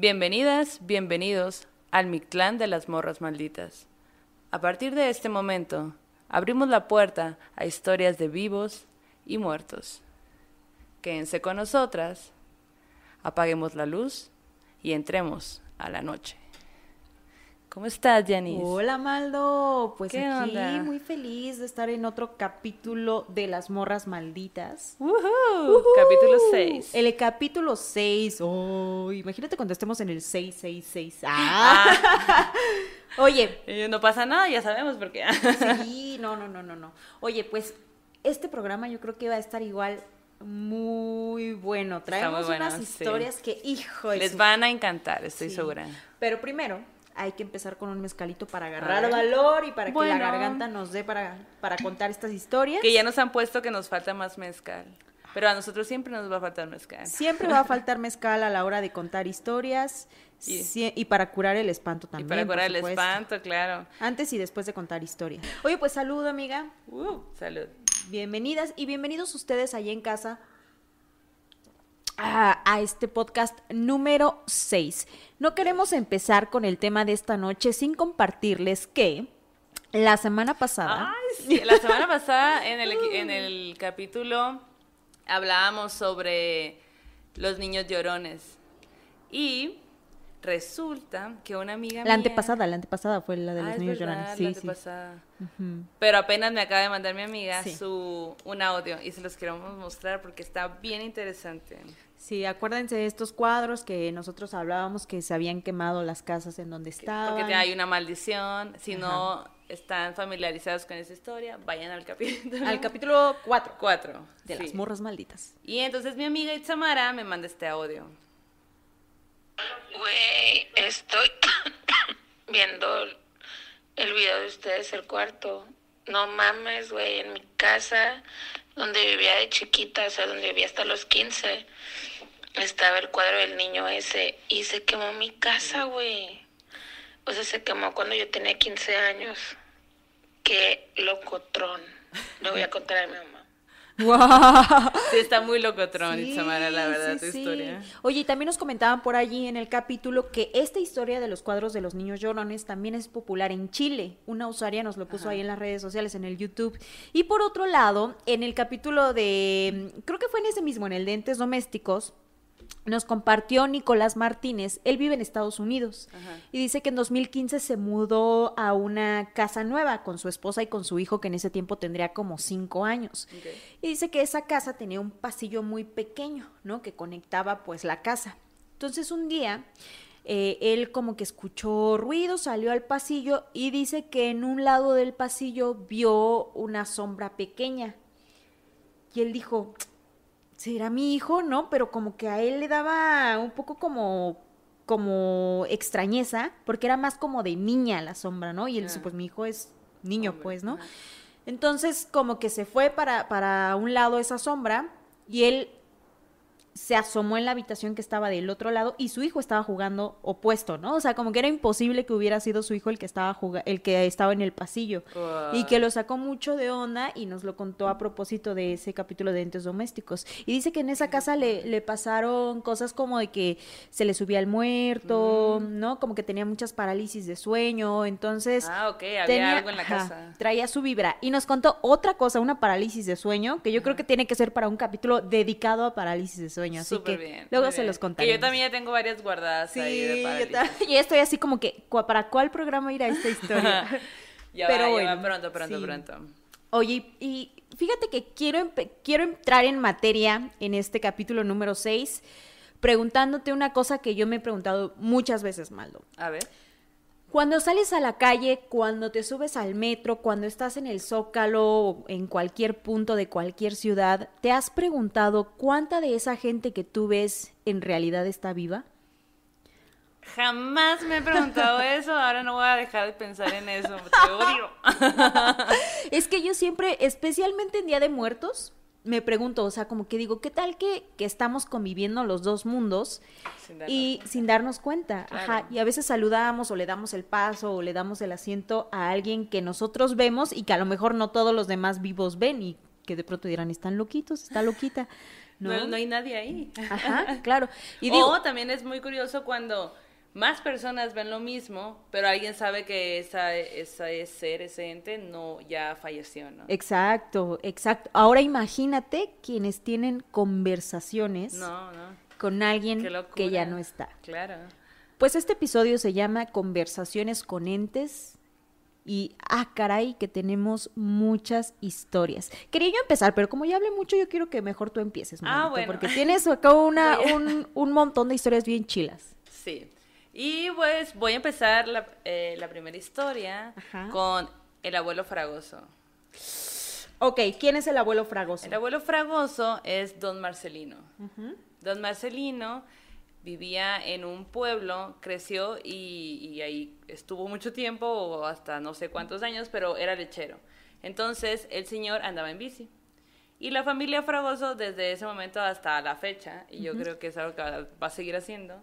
Bienvenidas, bienvenidos al Mictlán de las Morras Malditas. A partir de este momento, abrimos la puerta a historias de vivos y muertos. Quédense con nosotras, apaguemos la luz y entremos a la noche. ¿Cómo estás, Janice? Hola, Maldo. Pues ¿Qué aquí onda? muy feliz de estar en otro capítulo de Las Morras Malditas. Woohoo, Capítulo 6. El capítulo 6. Oh, imagínate cuando estemos en el 666. Ah. Oye, Eh, No pasa nada, ya sabemos por qué. sí, no, no, no, no, no. Oye, pues este programa yo creo que va a estar igual muy bueno. Traemos bueno, unas sí. historias que, hijo, de Les su- van a encantar, estoy Sí. segura. Pero primero hay que empezar con un mezcalito para agarrar valor y para que la garganta nos dé para, para contar estas historias. Que ya nos han puesto que nos falta más mezcal. Pero a nosotros siempre nos va a faltar mezcal. Siempre va a faltar mezcal a la hora de contar historias Y- y para curar el espanto Y también. para por curar el supuesto. espanto, claro. Antes y después de contar historias. Oye, pues saludo, amiga. Uh, salud. Bienvenidas y bienvenidos ustedes allá en casa a, a este podcast número 6. No queremos empezar con el tema de esta noche sin compartirles que la semana pasada... Ay, sí. La semana pasada en el, en el capítulo hablábamos sobre los niños llorones. Y resulta que una amiga La mía- antepasada, la antepasada fue la de los Ah, niños verdad, llorones. la Sí, sí. antepasada. Ujú. Pero apenas me acaba de mandar mi amiga Sí. su un audio y se los queremos mostrar porque está bien interesante. Sí, acuérdense de estos cuadros que nosotros hablábamos que se habían quemado las casas en donde estaban. Porque hay una maldición. Si no están familiarizados con esa historia, vayan al capítulo. Al capítulo 4 4. de las morras malditas. Y entonces mi amiga Itzamara me manda este audio. Güey, estoy viendo el video de ustedes, el cuarto. No mames, güey, en mi casa, donde vivía de chiquita, o sea, donde vivía hasta los 15, estaba el cuadro del niño ese y se quemó mi casa, güey. O sea, se quemó cuando yo tenía 15 años. Qué locotrón. Le voy a contar a mi mamá. ¡Wow! Sí, está muy locotrón, Itzamara, la verdad, sí, tu sí. historia. Oye, y también nos comentaban por allí en el capítulo que esta historia de los cuadros de los niños llorones también es popular en Chile. Una usuaria nos lo puso ahí en las redes sociales, en el YouTube. Y por otro lado, en el capítulo de, creo que fue en ese mismo, en el de entes domésticos, nos compartió Nicolás Martínez. Él vive en Estados Unidos Ajá. y dice que en 2015 se mudó a una casa nueva con su esposa y con su hijo, que en ese tiempo tendría como cinco años. Y dice que esa casa tenía un pasillo muy pequeño, ¿no? Que conectaba pues la casa. Entonces un día eh, él como que escuchó ruido, salió al pasillo y dice que en un lado del pasillo vio una sombra pequeña. Y él dijo, será mi hijo, ¿no? Pero como que a él le daba un poco como como extrañeza, porque era más como de niña la sombra, ¿no? Y él dice, pues mi hijo es niño, Hombre, pues, ¿no? Entonces, como que se fue para, para un lado esa sombra y él se asomó en la habitación que estaba del otro lado y su hijo estaba jugando opuesto, ¿no? O sea, como que era imposible que hubiera sido su hijo el que estaba el que estaba en el pasillo. Y que lo sacó mucho de onda y nos lo contó a propósito de ese capítulo de entes domésticos. Y dice que en esa casa le, le pasaron cosas como de que se le subía el muerto, ¿no? Como que tenía muchas parálisis de sueño, entonces... Ah, ok, había tenía- algo en la ajá, casa. traía su vibra. Y nos contó otra cosa, una parálisis de sueño, que yo creo que tiene que ser para un capítulo dedicado a parálisis de sueño. Así Súper que bien. luego se bien. los Que contaré. yo también ya tengo varias guardadas ahí de Sí, yo y estoy así como que, ¿cu- ¿para cuál programa irá esta historia? Ya Pero va, ya bueno, va pronto, pronto, sí. pronto. Oye, y fíjate que quiero, quiero entrar en materia en este capítulo número 6, preguntándote una cosa que yo me he preguntado muchas veces, Maldo. A ver. Cuando sales a la calle, cuando te subes al metro, cuando estás en el zócalo o en cualquier punto de cualquier ciudad, ¿te has preguntado cuánta de esa gente que tú ves en realidad está viva? Jamás me he preguntado eso, ahora no voy a dejar de pensar en eso, te odio. Es que yo siempre, especialmente en Día de Muertos, me pregunto, o sea, como que digo, ¿qué tal que, que estamos conviviendo los dos mundos Sin y sin darnos cuenta? Ajá, y a veces saludamos o le damos el paso o le damos el asiento a alguien que nosotros vemos y que a lo mejor no todos los demás vivos ven y que de pronto dirán, están loquitos, está loquita. ¿no? ¿No? No, hay nadie ahí. Ajá, claro. Y digo, también es muy curioso cuando más personas ven lo mismo, pero alguien sabe que esa, esa ese ser, ese ente, no, ya falleció, ¿no? exacto, exacto. Ahora imagínate quienes tienen conversaciones No, no, con alguien que ya no está. Claro. Pues este episodio se llama Conversaciones con entes y ah, caray, que tenemos muchas historias. Quería yo empezar, pero como ya hablé mucho, yo quiero que mejor tú empieces, Ah, bueno. porque tienes acá una, un, un montón de historias bien chilas. Sí. Y pues voy a empezar la, eh, la primera historia Ajá. con el abuelo Fragoso. Ok, ¿quién es el abuelo Fragoso? El abuelo Fragoso es don Marcelino. Don Marcelino vivía en un pueblo, creció y, y ahí estuvo mucho tiempo, o hasta no sé cuántos años, pero era lechero. Entonces el señor andaba en bici. Y la familia Fragoso desde ese momento hasta la fecha, y yo creo que es algo que va va a seguir haciendo,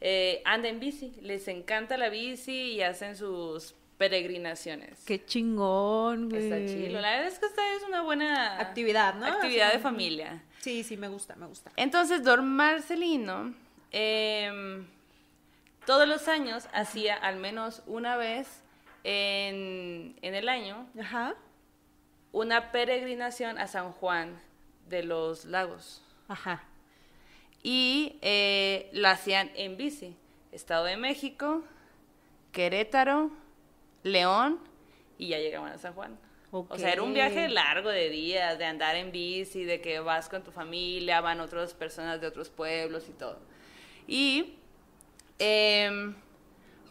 eh, anda en bici. Les encanta la bici y hacen sus peregrinaciones. Qué chingón, güey. Está chilo. La verdad es que esta es una buena Actividad, ¿no? Actividad de familia. Sí, sí, me gusta, me gusta. Entonces, don Marcelino em, todos los años hacía al menos una vez en, en el año Ajá, una peregrinación a San Juan de los Lagos. ajá. Y eh, lo hacían en bici. Estado de México, Querétaro, León y ya llegaban a San Juan. O sea, era un viaje largo de días, de andar en bici, de que vas con tu familia, van otras personas de otros pueblos y todo. Y em,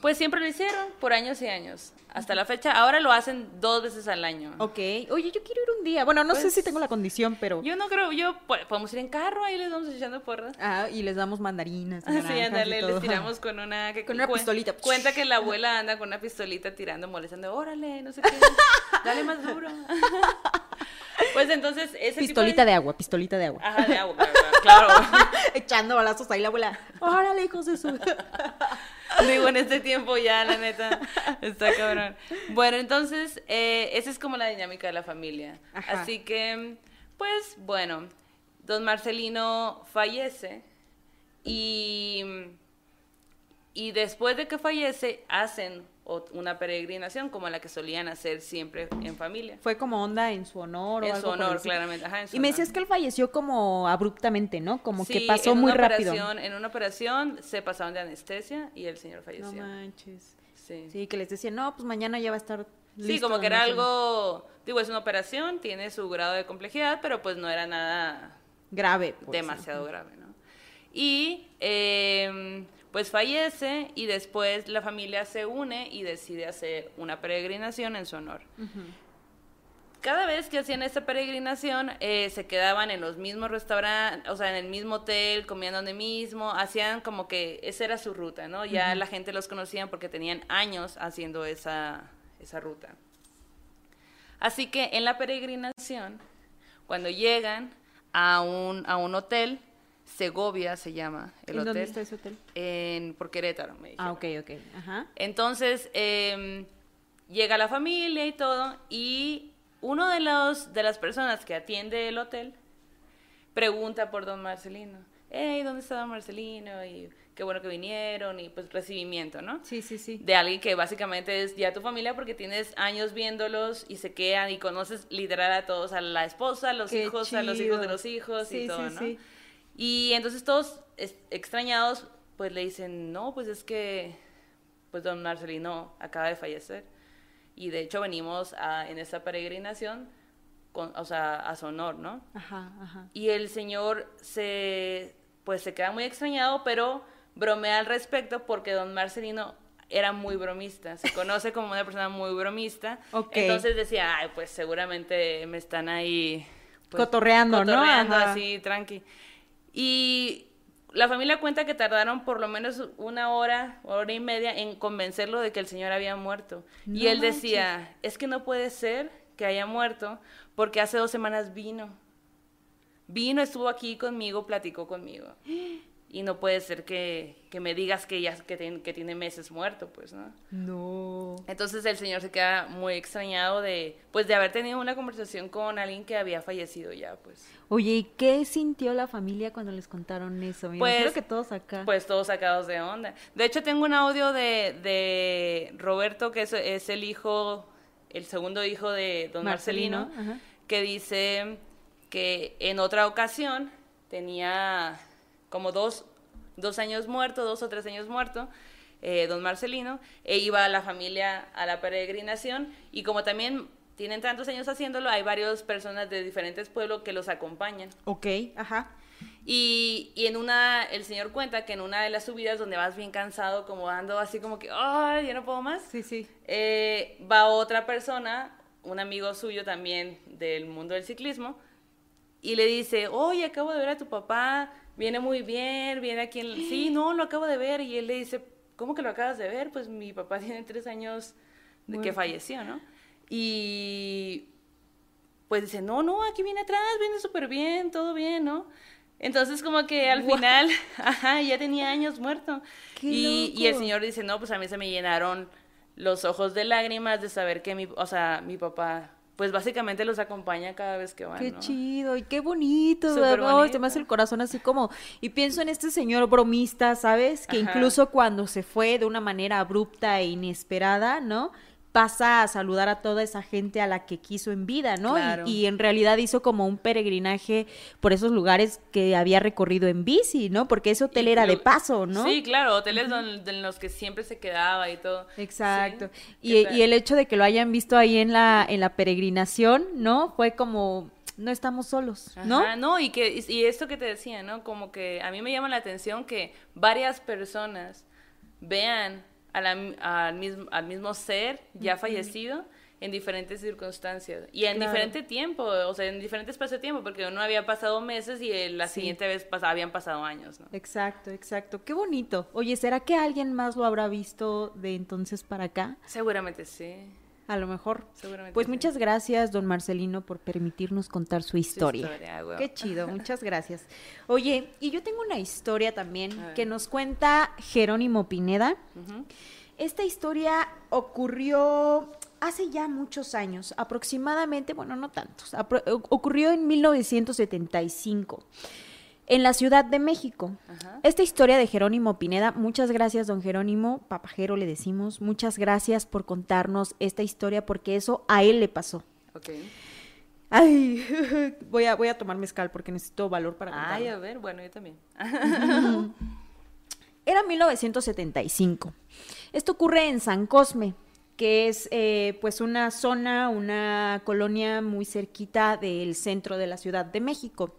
pues siempre lo hicieron por años y años. Hasta la fecha, ahora lo hacen dos veces al año. Ok. Oye, yo quiero ir un día. Bueno, no sé Pues, si tengo la condición, pero... Yo no creo, yo po- podemos ir en carro, ahí les vamos echando porras. Ah, y les damos mandarinas. y ándale, todo. les tiramos con una... que- Con una cuen- pistolita. Cuenta que la abuela anda con una pistolita tirando, molestando, órale, no sé qué, dale más duro. pues entonces, ese Pistolita de agua, pistolita de agua. Ajá, de agua, claro. claro. Echando balazos ahí la abuela. Órale, hijos de su... Digo, en este tiempo ya, la neta, está cabrón. Bueno, entonces, eh, esa es como la dinámica de la familia. Ajá. Así que, pues, bueno, don Marcelino fallece y, y después de que fallece, hacen ot- una peregrinación como la que solían hacer siempre en familia. Fue como onda en su honor o En algo su honor, claramente. Ajá, en su Y me decías que él falleció como abruptamente, ¿no? Como que pasó en muy una rápido. operación- en una operación se pasaron de anestesia y el señor No falleció. manches. sí. Sí, que les decían, no, pues mañana ya va a estar listo. Sí, como que era no algo, digo, es una operación, tiene su grado de complejidad, pero pues no era nada grave. pues, demasiado grave, ¿no? Y eh, pues fallece y después la familia se une y decide hacer una peregrinación en su honor. Cada vez que hacían esta peregrinación, eh, se quedaban en los mismos restaurantes, o sea, en el mismo hotel, comiendo donde mismo, hacían como que esa era su ruta, ¿no? Ya la gente los conocía porque tenían años haciendo esa, esa ruta. Así que en la peregrinación, cuando llegan a un, a un hotel, Segovia se llama el ¿En hotel. dónde está ese hotel? En, por Querétaro, me dijeron. Ah, ok, ok. Ajá. Entonces, eh, llega la familia y todo, y uno de, los, de las personas que atiende el hotel pregunta por don Marcelino. Hey, ¿dónde está don Marcelino? Y qué bueno que vinieron, y pues recibimiento, ¿no? Sí, sí, sí. De alguien que básicamente es ya tu familia porque tienes años viéndolos y se quedan y conoces literal a todos, a la esposa, a los Qué hijos, a los hijos de los hijos Sí, y todo, sí, ¿no? sí. Y entonces todos extrañados, pues le dicen, no, pues es que, pues don Marcelino acaba de fallecer. Y de hecho venimos a, en esta peregrinación, con, o sea, a su honor, ¿no? Ajá, ajá. Y el señor se, pues se queda muy extrañado, pero bromea al respecto porque don Marcelino era muy bromista, se conoce como una persona muy bromista. Ok. Entonces decía, ay, pues seguramente me están ahí... pues, Cotorreando, ¿no? cotorreando así, tranqui. Y la familia cuenta que tardaron por lo menos una hora, hora y media en convencerlo de que el señor había muerto. y él decía, es que no puede ser que haya muerto porque hace dos semanas vino. Vino, estuvo aquí conmigo, platicó conmigo. Y no puede ser que, que me digas que ya que, ten- que tiene meses muerto, pues, ¿no? No. Entonces el señor se queda muy extrañado de, pues, de haber tenido una conversación con alguien que había fallecido ya, pues. Oye, ¿y qué sintió la familia cuando les contaron eso? Me Pues- que todos acá. Pues todos sacados de onda. De hecho, tengo un audio de, de Roberto, que es, es el hijo, el segundo hijo de don Marcelino, que dice que en otra ocasión tenía como dos, dos años muerto, dos o tres años muerto, eh, don Marcelino, e iba a la familia a la peregrinación y como también tienen tantos años haciéndolo, hay varias personas de diferentes pueblos que los acompañan. ok, ajá. Y, y en una, el señor cuenta que en una de las subidas donde vas bien cansado, como ando así como que, ay, ya no puedo más, Sí, sí. eh, va otra persona, un amigo suyo también del mundo del ciclismo, y le dice, oye, acabo de ver a tu papá, viene muy bien, viene aquí en... Sí, no, lo acabo de ver, y él le dice, ¿cómo que lo acabas de ver? Pues mi papá tiene tres años de que falleció, ¿no? Y pues dice, no, no, aquí viene atrás, viene súper bien, todo bien, ¿no? Entonces como que al final, ajá, ya tenía años muerto. ¡Qué Y, y el señor dice, no, pues a mí se me llenaron los ojos de lágrimas de saber que mi, o sea, mi papá, pues básicamente los acompaña cada vez que van, Qué ¿no? chido y qué bonito, ¿verdad? Se me hace el corazón así como y pienso en este señor bromista, ¿sabes? Que Ajá. incluso cuando se fue de una manera abrupta e inesperada, ¿no? Pasa a saludar a toda esa gente a la que quiso en vida, ¿no? Y- Claro. Y, en realidad hizo como un peregrinaje por esos lugares que había recorrido en bici, ¿no? Porque ese hotel Y era de paso, ¿no? Sí, claro, hoteles don- en los que siempre se quedaba y todo. Exacto. Sí, Y, el hecho de que lo hayan visto ahí en la, en la peregrinación, ¿no? Fue como, no estamos solos, ¿no? Ajá, no, y que y esto que te decía, ¿no? Como que a mí me llama la atención que varias personas vean a la- al, mismo, al mismo ser ya fallecido en diferentes circunstancias y en Claro. diferente tiempo, o sea, en diferente espacio de tiempo, porque uno había pasado meses y eh, la Sí. siguiente vez pas- habían pasado años, ¿no? Exacto, exacto. Qué bonito. Oye, ¿será que alguien más lo habrá visto de entonces para acá? Seguramente sí. A lo mejor. Seguramente Pues sí. muchas gracias, don Marcelino, por permitirnos contar su historia. Qué chido, muchas gracias. Oye, y yo tengo una historia también que nos cuenta Jerónimo Pineda. Esta historia ocurrió hace ya muchos años, aproximadamente, bueno, no tantos, ocurrió en 1975 en la Ciudad de México. Ajá. Esta historia de Jerónimo Pineda, muchas gracias, don Jerónimo, papajero le decimos, muchas gracias por contarnos esta historia porque eso a él le pasó. Ok. Ay, voy a, voy a tomar mezcal porque necesito valor para contarlo. Ay, a ver, bueno, yo también. Era 1975. Esto ocurre en San Cosme, que es eh, pues una zona, una colonia muy cerquita del centro de la Ciudad de México.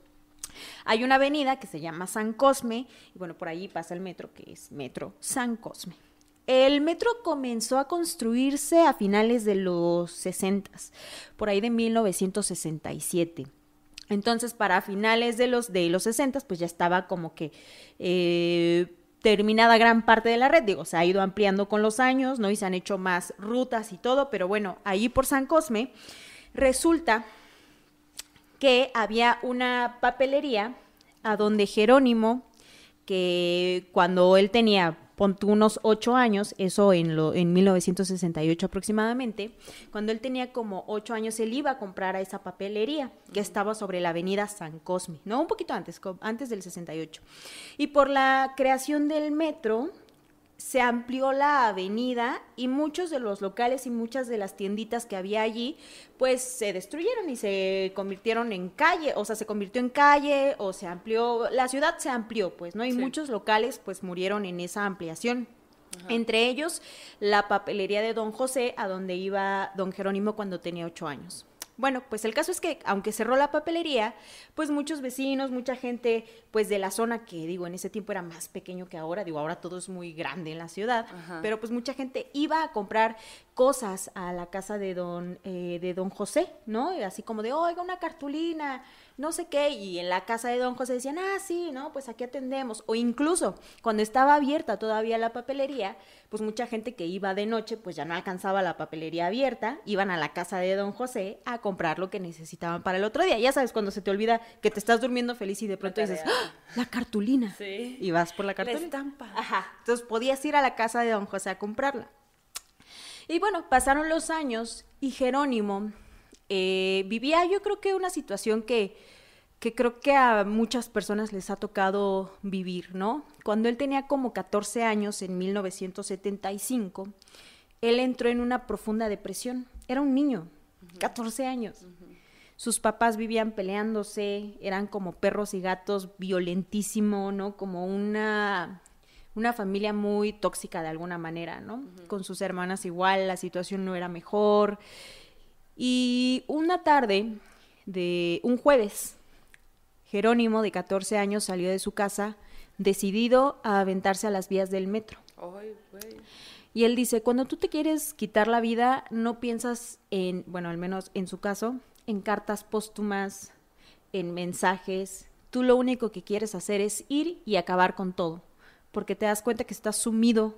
Hay una avenida que se llama San Cosme, y bueno, por allí pasa el metro, que es Metro San Cosme. El metro comenzó a construirse a finales de los 60, por ahí de 1967. Entonces, para finales de los, de los 60, pues ya estaba como que eh, terminada gran parte de la red. Digo, se ha ido ampliando con los años, ¿no? Y se han hecho más rutas y todo, pero bueno, ahí por San Cosme resulta que había una papelería a donde Jerónimo, que cuando él tenía unos ocho años, eso en, lo, en 1968 aproximadamente, cuando él tenía como ocho años, él iba a comprar a esa papelería que estaba sobre la avenida San Cosme, no, un poquito antes, antes del 68. Y por la creación del metro, se amplió la avenida y muchos de los locales y muchas de las tienditas que había allí, pues se destruyeron y se convirtieron en calle, o sea, se convirtió en calle o se amplió, la ciudad se amplió, pues, ¿no? Y Sí. muchos locales pues murieron en esa ampliación. Entre ellos, la papelería de Don José, a donde iba Don Jerónimo cuando tenía ocho años. Bueno, pues el caso es que aunque cerró la papelería, pues muchos vecinos, mucha gente, pues de la zona que digo, en ese tiempo era más pequeño que ahora, digo, ahora todo es muy grande en la ciudad, Ajá. pero pues mucha gente iba a comprar cosas a la casa de don, eh, de don José, ¿no? Y Así como de, oiga, una cartulina, no sé qué, y en la casa de don José decían, ah, sí, no, pues aquí atendemos. O incluso cuando estaba abierta todavía la papelería, pues mucha gente que iba de noche, pues ya no alcanzaba la papelería abierta, iban a la casa de don José a comprar lo que necesitaban para el otro día. Ya sabes, cuando se te olvida que te estás durmiendo feliz y de pronto dices. ¡Ah! la cartulina. Sí. Y vas por la La cartulina. estampa. Ajá. Entonces podías ir a la casa de don José a comprarla. Y bueno, pasaron los años y Jerónimo eh, vivía yo creo que una situación que, que creo que a muchas personas les ha tocado vivir, ¿no? Cuando él tenía como 14 años, en 1975, él entró en una profunda depresión. Era un niño, 14 años. Sus papás vivían peleándose, eran como perros y gatos, violentísimo, ¿no? Como una, una familia muy tóxica de alguna manera, ¿no? Con sus hermanas igual, la situación no era mejor. Y una tarde de un jueves, Jerónimo, de 14 años, salió de su casa decidido a aventarse a las vías del metro. Ay, güey. Y él dice, cuando tú te quieres quitar la vida, no piensas en, bueno, al menos en su caso, en cartas póstumas, en mensajes. Tú lo único que quieres hacer es ir y acabar con todo, porque te das cuenta que estás sumido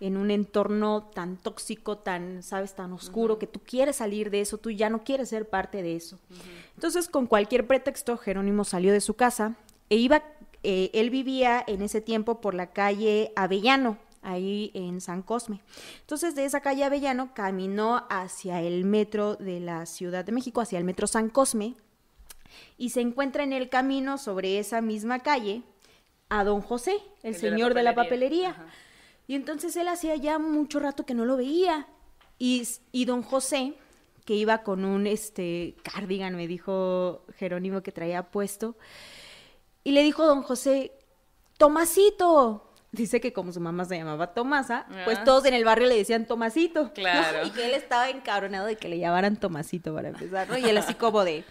en un entorno tan tóxico, tan, sabes, tan oscuro, que tú quieres salir de eso, tú ya no quieres ser parte de eso. Entonces, con cualquier pretexto, Jerónimo salió de su casa e iba, eh, él vivía en ese tiempo por la calle Avellano, ahí en San Cosme. Entonces, de esa calle Avellano caminó hacia el metro de la Ciudad de México, hacia el metro San Cosme, y se encuentra en el camino sobre esa misma calle a don José, el, El de la señor de la papelería. Y entonces él hacía ya mucho rato que no lo veía. Y, y don José, que iba con un este cardigan, me dijo Jerónimo que traía puesto, y le dijo don José, Tomasito. Dice que como su mamá se llamaba Tomasa, pues Ah. todos en el barrio le decían Tomasito. ¿no? Claro. Y que él estaba encabronado de que le llamaran Tomasito para empezar, ¿no? Y él así como de,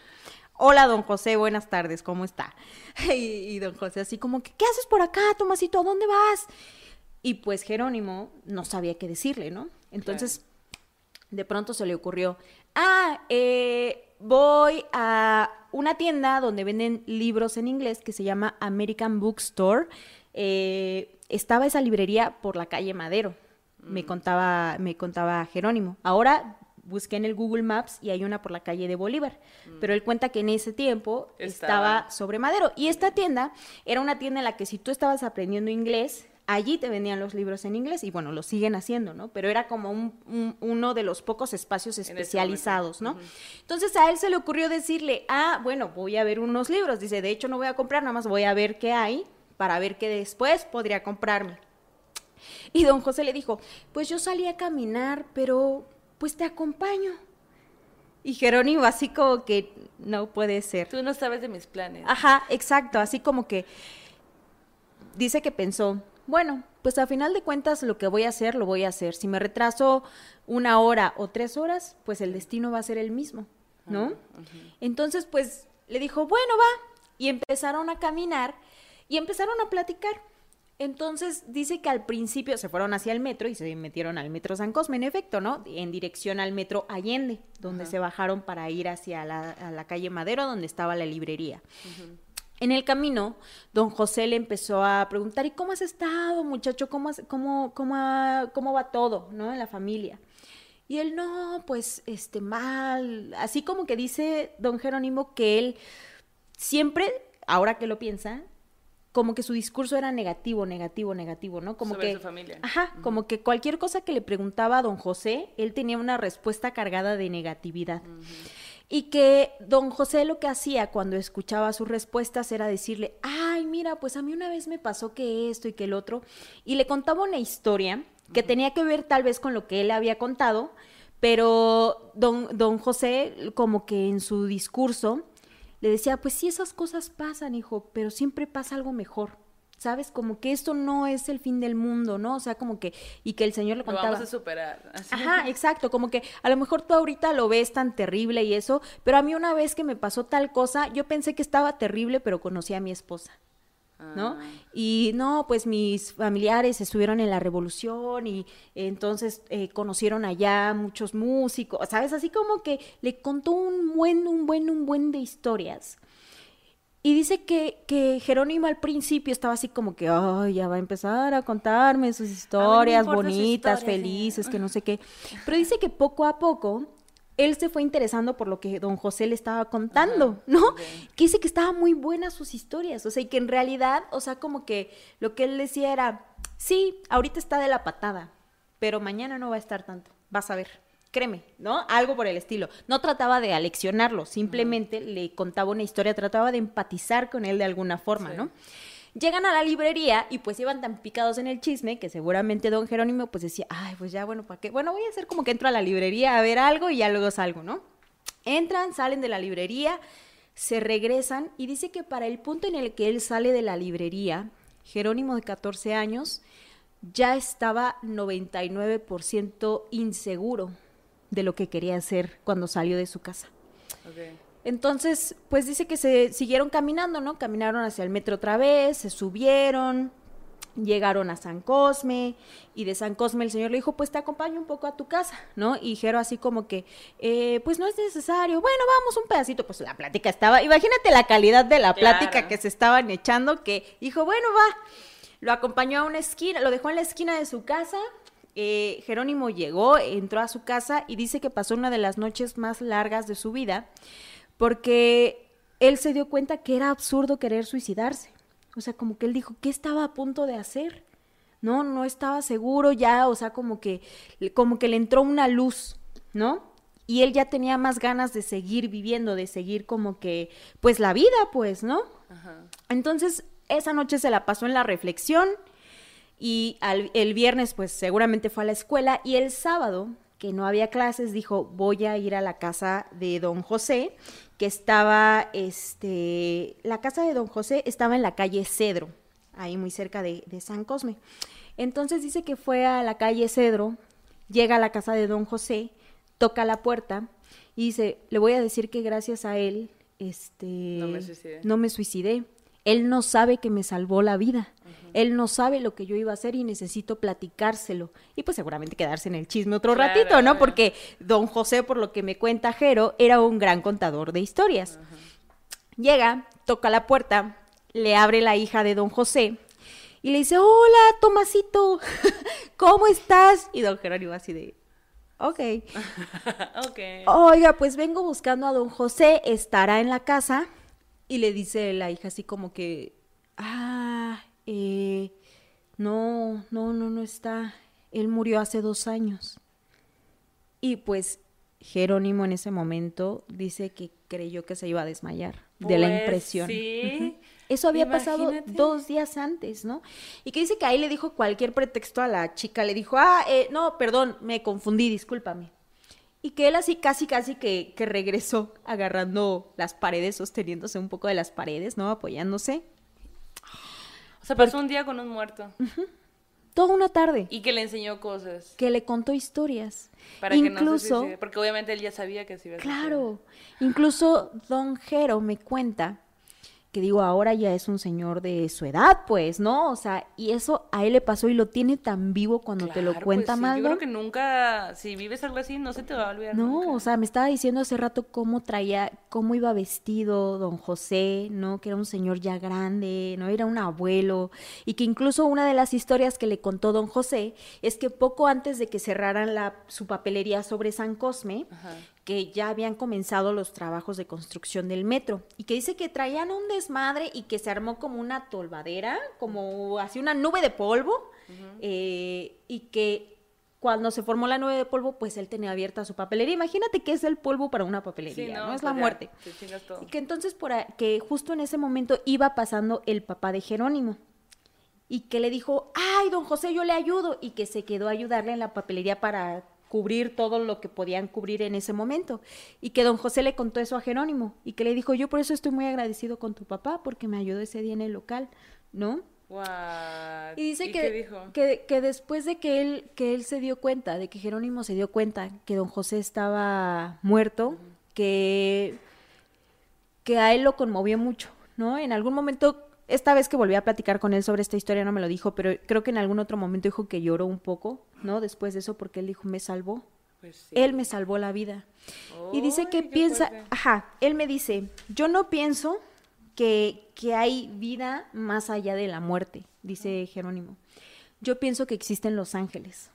hola don José, buenas tardes, ¿cómo está? Y, y don José así como que, ¿qué haces por acá, Tomasito? ¿A dónde vas? Y pues Jerónimo no sabía qué decirle, ¿no? Entonces, de pronto se le ocurrió, ah, eh, voy a una tienda donde venden libros en inglés que se llama American Bookstore. Eh, estaba esa librería por la calle Madero, me contaba, me contaba Jerónimo. Ahora busqué en el Google Maps y hay una por la calle de Bolívar, pero él cuenta que en ese tiempo Estaba- estaba sobre Madero. Y esta tienda era una tienda en la que si tú estabas aprendiendo inglés, allí te vendían los libros en inglés y bueno, lo siguen haciendo, ¿no? Pero era como un- un- uno de los pocos espacios especializados, ¿no? Entonces a él se le ocurrió decirle, ah, bueno, voy a ver unos libros. Dice, de hecho no voy a comprar, nada más voy a ver qué hay para ver qué después podría comprarme. Y don José le dijo, pues yo salí a caminar, pero pues te acompaño. Y Jerónimo así como que no puede ser. Tú no sabes de mis planes. Ajá, exacto, así como que dice que pensó, bueno, pues a final de cuentas lo que voy a hacer, lo voy a hacer. Si me retraso una hora o tres horas, pues el destino va a ser el mismo, ¿no? Entonces, pues le dijo, bueno, va. Y empezaron a caminar y empezaron a platicar. Entonces dice que al principio se fueron hacia el metro y se metieron al metro San Cosme, en efecto, ¿no? En dirección al metro Allende, donde se bajaron para ir hacia la, a la calle Madero, donde estaba la librería. En el camino, don José le empezó a preguntar, ¿y cómo has estado, muchacho? ¿Cómo, has- cómo, cómo, ha- cómo va todo, no? En la familia. Y él, no, pues, este, mal. Así como que dice don Jerónimo que él siempre, ahora que lo piensa, como que su discurso era negativo, negativo, negativo, ¿no? Como Sobre que, su familia. Ajá, como que cualquier cosa que le preguntaba a don José, él tenía una respuesta cargada de negatividad. Y que don José lo que hacía cuando escuchaba sus respuestas era decirle, ay, mira, pues a mí una vez me pasó que esto y que el otro. Y le contaba una historia que tenía que ver tal vez con lo que él había contado, pero don, don José como que en su discurso le decía, pues sí, esas cosas pasan, hijo, pero siempre pasa algo mejor. ¿Sabes? Como que esto no es el fin del mundo, ¿no? O sea, como que, y que el Señor le Lo contaba. vamos a superar. así. Ajá, exacto, como que a lo mejor tú ahorita lo ves tan terrible y eso, pero a mí una vez que me pasó tal cosa, yo pensé que estaba terrible, pero conocí a mi esposa, ¿no? Ah. Y no, pues mis familiares estuvieron en la revolución y entonces eh, conocieron allá muchos músicos, ¿sabes? Así como que le contó un buen, un buen, un buen de historias. Y dice que, que Jerónimo al principio estaba así como que, ay, ya va a empezar a contarme sus historias bonitas, historia, señor". felices, que no sé qué. Pero dice que poco a poco él se fue interesando por lo que don José le estaba contando, ¿no? Que dice que estaban muy buenas sus historias, o sea, y que en realidad, o sea, como que lo que él decía era, sí, ahorita está de la patada, pero mañana no va a estar tanto, vas a ver, créeme, ¿no? Algo por el estilo. No trataba de aleccionarlo, simplemente le contaba una historia, trataba de empatizar con él de alguna forma, Sí. ¿no? Llegan a la librería y pues iban tan picados en el chisme que seguramente don Jerónimo pues decía, ay, pues ya, bueno, ¿para qué? Bueno, voy a hacer como que entro a la librería a ver algo y ya luego salgo, ¿no? Entran, salen de la librería, se regresan y dice que para el punto en el que él sale de la librería, Jerónimo de 14 años ya estaba 99% inseguro de lo que quería hacer cuando salió de su casa. Entonces, pues dice que se siguieron caminando, ¿no? Caminaron hacia el metro otra vez, se subieron, llegaron a San Cosme y de San Cosme el señor le dijo, pues te acompaño un poco a tu casa, ¿no? Y Jero así como que, eh, pues no es necesario, bueno, vamos un pedacito, pues la plática estaba, imagínate la calidad de la Claro. plática que se estaban echando, que dijo, bueno, va, lo acompañó a una esquina, lo dejó en la esquina de su casa. eh, Jerónimo llegó, entró a su casa y dice que pasó una de las noches más largas de su vida porque él se dio cuenta que era absurdo querer suicidarse. O sea, como que él dijo, ¿qué estaba a punto de hacer? No, no estaba seguro ya, o sea, como que, como que le entró una luz, ¿no? Y él ya tenía más ganas de seguir viviendo, de seguir como que, pues la vida, pues, ¿no? Ajá. Entonces, esa noche se la pasó en la reflexión y al- el viernes, pues seguramente fue a la escuela y el sábado, que no había clases, dijo, voy a ir a la casa de don José, que estaba, este, la casa de don José estaba en la calle Cedro, ahí muy cerca de, de San Cosme. Entonces dice que fue a la calle Cedro, llega a la casa de don José, toca la puerta y dice, le voy a decir que gracias a él, este, No me suicidé. no me suicidé. Él no sabe que me salvó la vida. Él no sabe lo que yo iba a hacer y necesito platicárselo. Y pues seguramente quedarse en el chisme otro Claro, ratito, ¿no? Porque don José, por lo que me cuenta Jero, era un gran contador de historias. Llega, toca la puerta, le abre la hija de don José y le dice, hola, Tomasito, ¿cómo estás? Y don Jerónimo así de, ok. ok. Oiga, pues vengo buscando a don José, estará en la casa. Y le dice la hija así como que, ah, eh, no, no, no, no está. Él murió hace dos años. Y pues Jerónimo en ese momento dice que creyó que se iba a desmayar de la Pues, impresión. sí. Eso había pasado dos días antes, ¿no? Y que dice que ahí le dijo cualquier pretexto a la chica, le dijo, ah, eh, no, perdón, me confundí, discúlpame. Y que él así casi, casi que, que regresó agarrando las paredes, sosteniéndose un poco de las paredes, ¿no? Apoyándose. O sea, pasó un día con un muerto. Toda una tarde. Y que le enseñó cosas. Que le contó historias. Para que no se Incluso, Porque obviamente él ya sabía que se iba a suicidar. Claro. Incluso Don Jero me cuenta que digo, ahora ya es un señor de su edad, pues, ¿no? O sea, y eso a él le pasó y lo tiene tan vivo cuando te lo Claro, cuenta pues sí. Yo creo que nunca, si vives algo así, no se te va a olvidar. No, nunca. o sea, me estaba diciendo hace rato cómo traía, cómo iba vestido don José, ¿no? Que era un señor ya grande, ¿no? Era un abuelo. Y que incluso una de las historias que le contó don José es que poco antes de que cerraran la, su papelería sobre San Cosme, Ajá. Que ya habían comenzado los trabajos de construcción del metro y que dice que traían un desmadre y que se armó como una tolvadera, como así una nube de polvo eh, y que cuando se formó la nube de polvo, pues él tenía abierta su papelería. Imagínate qué es el polvo para una papelería, Sí, ¿no? no, Es pues la ya, muerte. todo. Y que entonces por a- que justo en ese momento iba pasando el papá de Jerónimo y que le dijo, ay, don José, yo le ayudo y que se quedó a ayudarle en la papelería para cubrir todo lo que podían cubrir en ese momento y que don José le contó eso a Jerónimo y que le dijo, yo por eso estoy muy agradecido con tu papá porque me ayudó ese día en el local, ¿no? What? Y dice ¿Y que, qué dijo? que, que después de que él, que él se dio cuenta, de que Jerónimo se dio cuenta que don José estaba muerto, que, que a él lo conmovió mucho, ¿no? En algún momento, esta vez que volví a platicar con él sobre esta historia no me lo dijo, pero creo que en algún otro momento dijo que lloró un poco, ¿no? Después de eso, porque él dijo, me salvó. Pues sí. Él me salvó la vida. Y dice que piensa, fuerte. ajá, él me dice, yo no pienso que, que hay vida más allá de la muerte, dice Jerónimo. Yo pienso que existen los ángeles.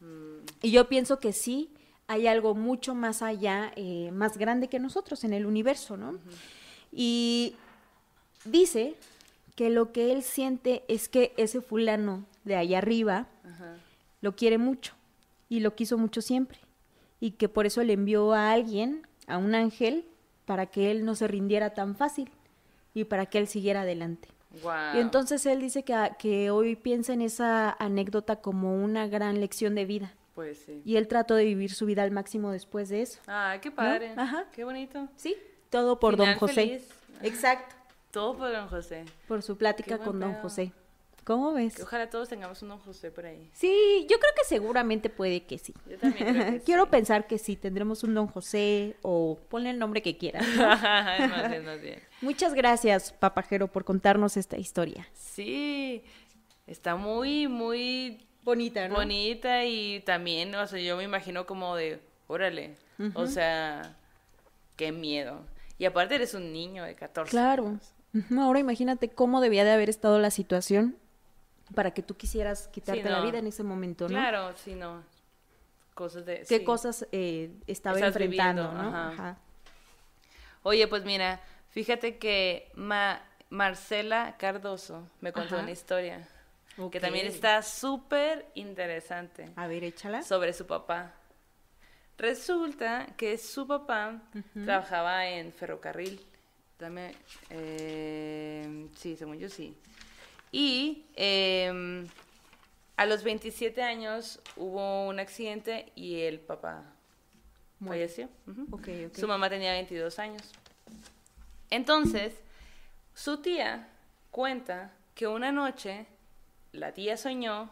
Mm. Y yo pienso que sí, hay algo mucho más allá, eh, más grande que nosotros en el universo, ¿no? Y dice que lo que él siente es que ese fulano de allá arriba Ajá. Lo quiere mucho y lo quiso mucho siempre y que por eso le envió a alguien, a un ángel, para que él no se rindiera tan fácil y para que él siguiera adelante. Y entonces él dice que, que hoy piensa en esa anécdota como una gran lección de vida. Pues sí. Y él trató de vivir su vida al máximo después de eso. Ay, qué padre. Ajá. Qué bonito. Sí, todo por Final don José. feliz. Exacto. Todo por don José. Por su plática con don. José. ¿Cómo ves? Que ojalá todos tengamos un don José por ahí. Sí, yo creo que seguramente puede que sí. Yo también creo que Quiero sí. pensar que sí, tendremos un don José o ponle el nombre que quieras. más bien, más bien. Muchas gracias, papajero, por contarnos esta historia. Sí, está muy, muy Bonita, bonita y también, o sea, yo me imagino como de, órale, o sea, qué miedo. Y aparte eres un niño de 14 Claro. años. Ahora imagínate cómo debía de haber estado la situación para que tú quisieras quitarte la no. vida en ese momento, ¿no? Claro, sí, no. Cosas de... ¿Qué sí. cosas eh, estaba Estás enfrentando, viviendo, no? ajá. Ajá. Oye, pues mira, fíjate que Ma- Marcela Cardoso me contó Ajá. una historia que también está súper interesante A ver, échala. sobre su papá. Resulta que su papá trabajaba en ferrocarril. Dame, eh, sí, según yo sí. Y em, a los 27 años hubo un accidente y el papá falleció. Su mamá tenía 22 años. Entonces, su tía cuenta que una noche la tía soñó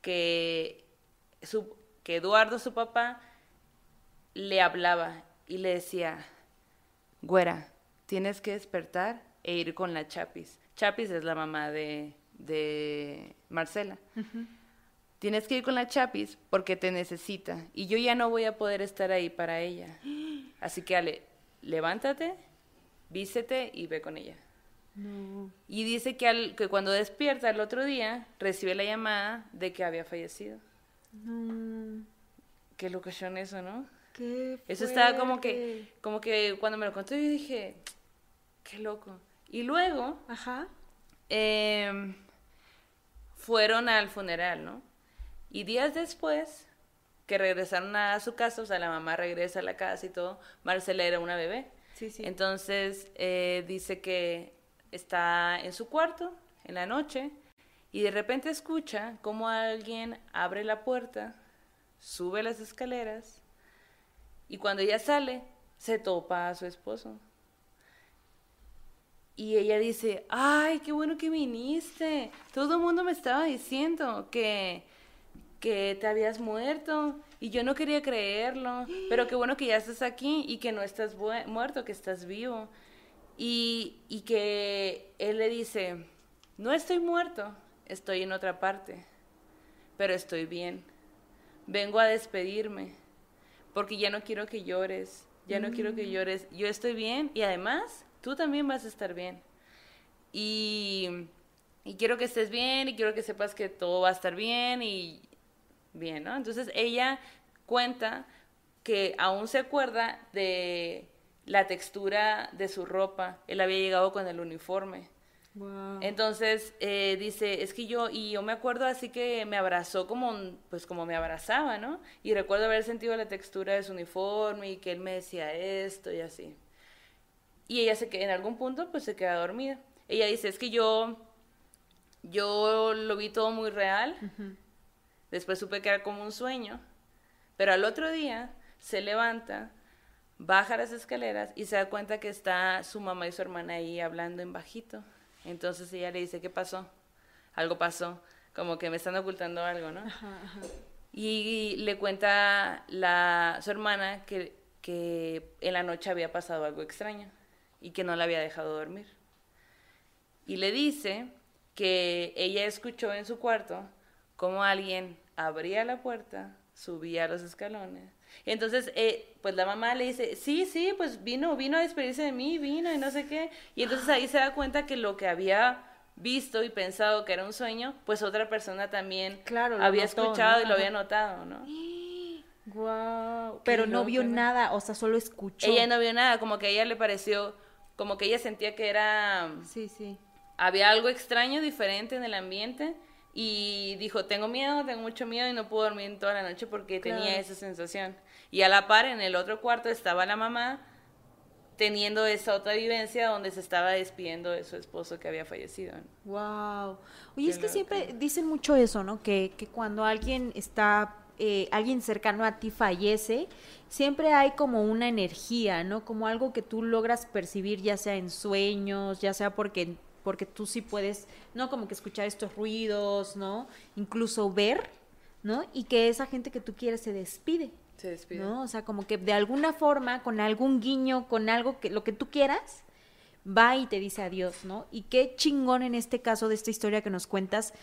que, su, que Eduardo, su papá, le hablaba y le decía, güera, tienes que despertar e ir con la Chapis. Chapis es la mamá de, de Marcela. Tienes que ir con la Chapis porque te necesita y yo ya no voy a poder estar ahí para ella. Así que Ale, levántate, vístete y ve con ella. No. Y dice que, al- que cuando despierta el otro día, recibe la llamada de que había fallecido. No. Qué locación eso, ¿no? Qué Eso estaba como que, como que cuando me lo contó yo dije, qué loco. Y luego Ajá. em, fueron al funeral, ¿no? Y días después, que regresaron a su casa, o sea, la mamá regresa a la casa y todo, Marcela era una bebé. Sí, sí. Entonces eh, dice que está en su cuarto en la noche y de repente escucha como alguien abre la puerta, sube las escaleras y cuando ella sale se topa a su esposo. Y ella dice, ay, qué bueno que viniste. Todo el mundo me estaba diciendo que, que te habías muerto y yo no quería creerlo, pero qué bueno que ya estás aquí y que no estás muerto, que estás vivo. Y, y que él le dice, no estoy muerto, estoy en otra parte, pero estoy bien. Vengo a despedirme, porque ya no quiero que llores, ya no quiero que llores. Yo estoy bien y además tú también vas a estar bien. Y, y quiero que estés bien y quiero que sepas que todo va a estar bien y bien, ¿no? Entonces ella cuenta que aún se acuerda de la textura de su ropa. Él había llegado con el uniforme. Wow. Entonces eh, dice, es que yo, y yo me acuerdo así que me abrazó como, pues como me abrazaba, ¿no? Y recuerdo haber sentido la textura de su uniforme y que él me decía esto y así. Y ella se que en algún punto pues se queda dormida. Ella dice, es que yo, yo lo vi todo muy real. Después supe que era como un sueño. Pero al otro día se levanta, baja las escaleras y se da cuenta que está su mamá y su hermana ahí hablando en bajito. Entonces ella le dice, ¿qué pasó? Algo pasó, como que me están ocultando algo, ¿no? Y le cuenta la, su hermana que, que en la noche había pasado algo extraño y que no la había dejado dormir. Y le dice que ella escuchó en su cuarto como alguien abría la puerta, subía los escalones. Y entonces, eh, pues la mamá le dice, sí, sí, pues vino, vino a despedirse de mí, vino y no sé qué. Y entonces ahí se da cuenta que lo que había visto y pensado que era un sueño, pues otra persona también Claro, había notó, escuchado ¿no? y lo había notado, ¿no? Wow. Pero no vio nada, o sea, solo escuchó. Ella no vio nada, como que a ella le pareció, como que ella sentía que era, Sí, sí. había algo extraño, diferente en el ambiente y dijo, tengo miedo, tengo mucho miedo y no puedo dormir toda la noche porque tenía esa sensación. Y a la par, en el otro cuarto estaba la mamá teniendo esa otra vivencia donde se estaba despidiendo de su esposo que había fallecido. ¿no? Wow. Oye, es que siempre dicen mucho eso, ¿no? Que, que cuando alguien está, eh, alguien cercano a ti fallece, siempre hay como una energía, ¿no? Como algo que tú logras percibir, ya sea en sueños, ya sea porque, porque tú sí puedes, ¿no? Como que escuchar estos ruidos, ¿no? Incluso ver, ¿no? Y que esa gente que tú quieres se despide. Se despide. ¿no? O sea, como que de alguna forma, con algún guiño, con algo que lo que tú quieras, va y te dice adiós, ¿no? Y qué chingón en este caso de esta historia que nos cuentas,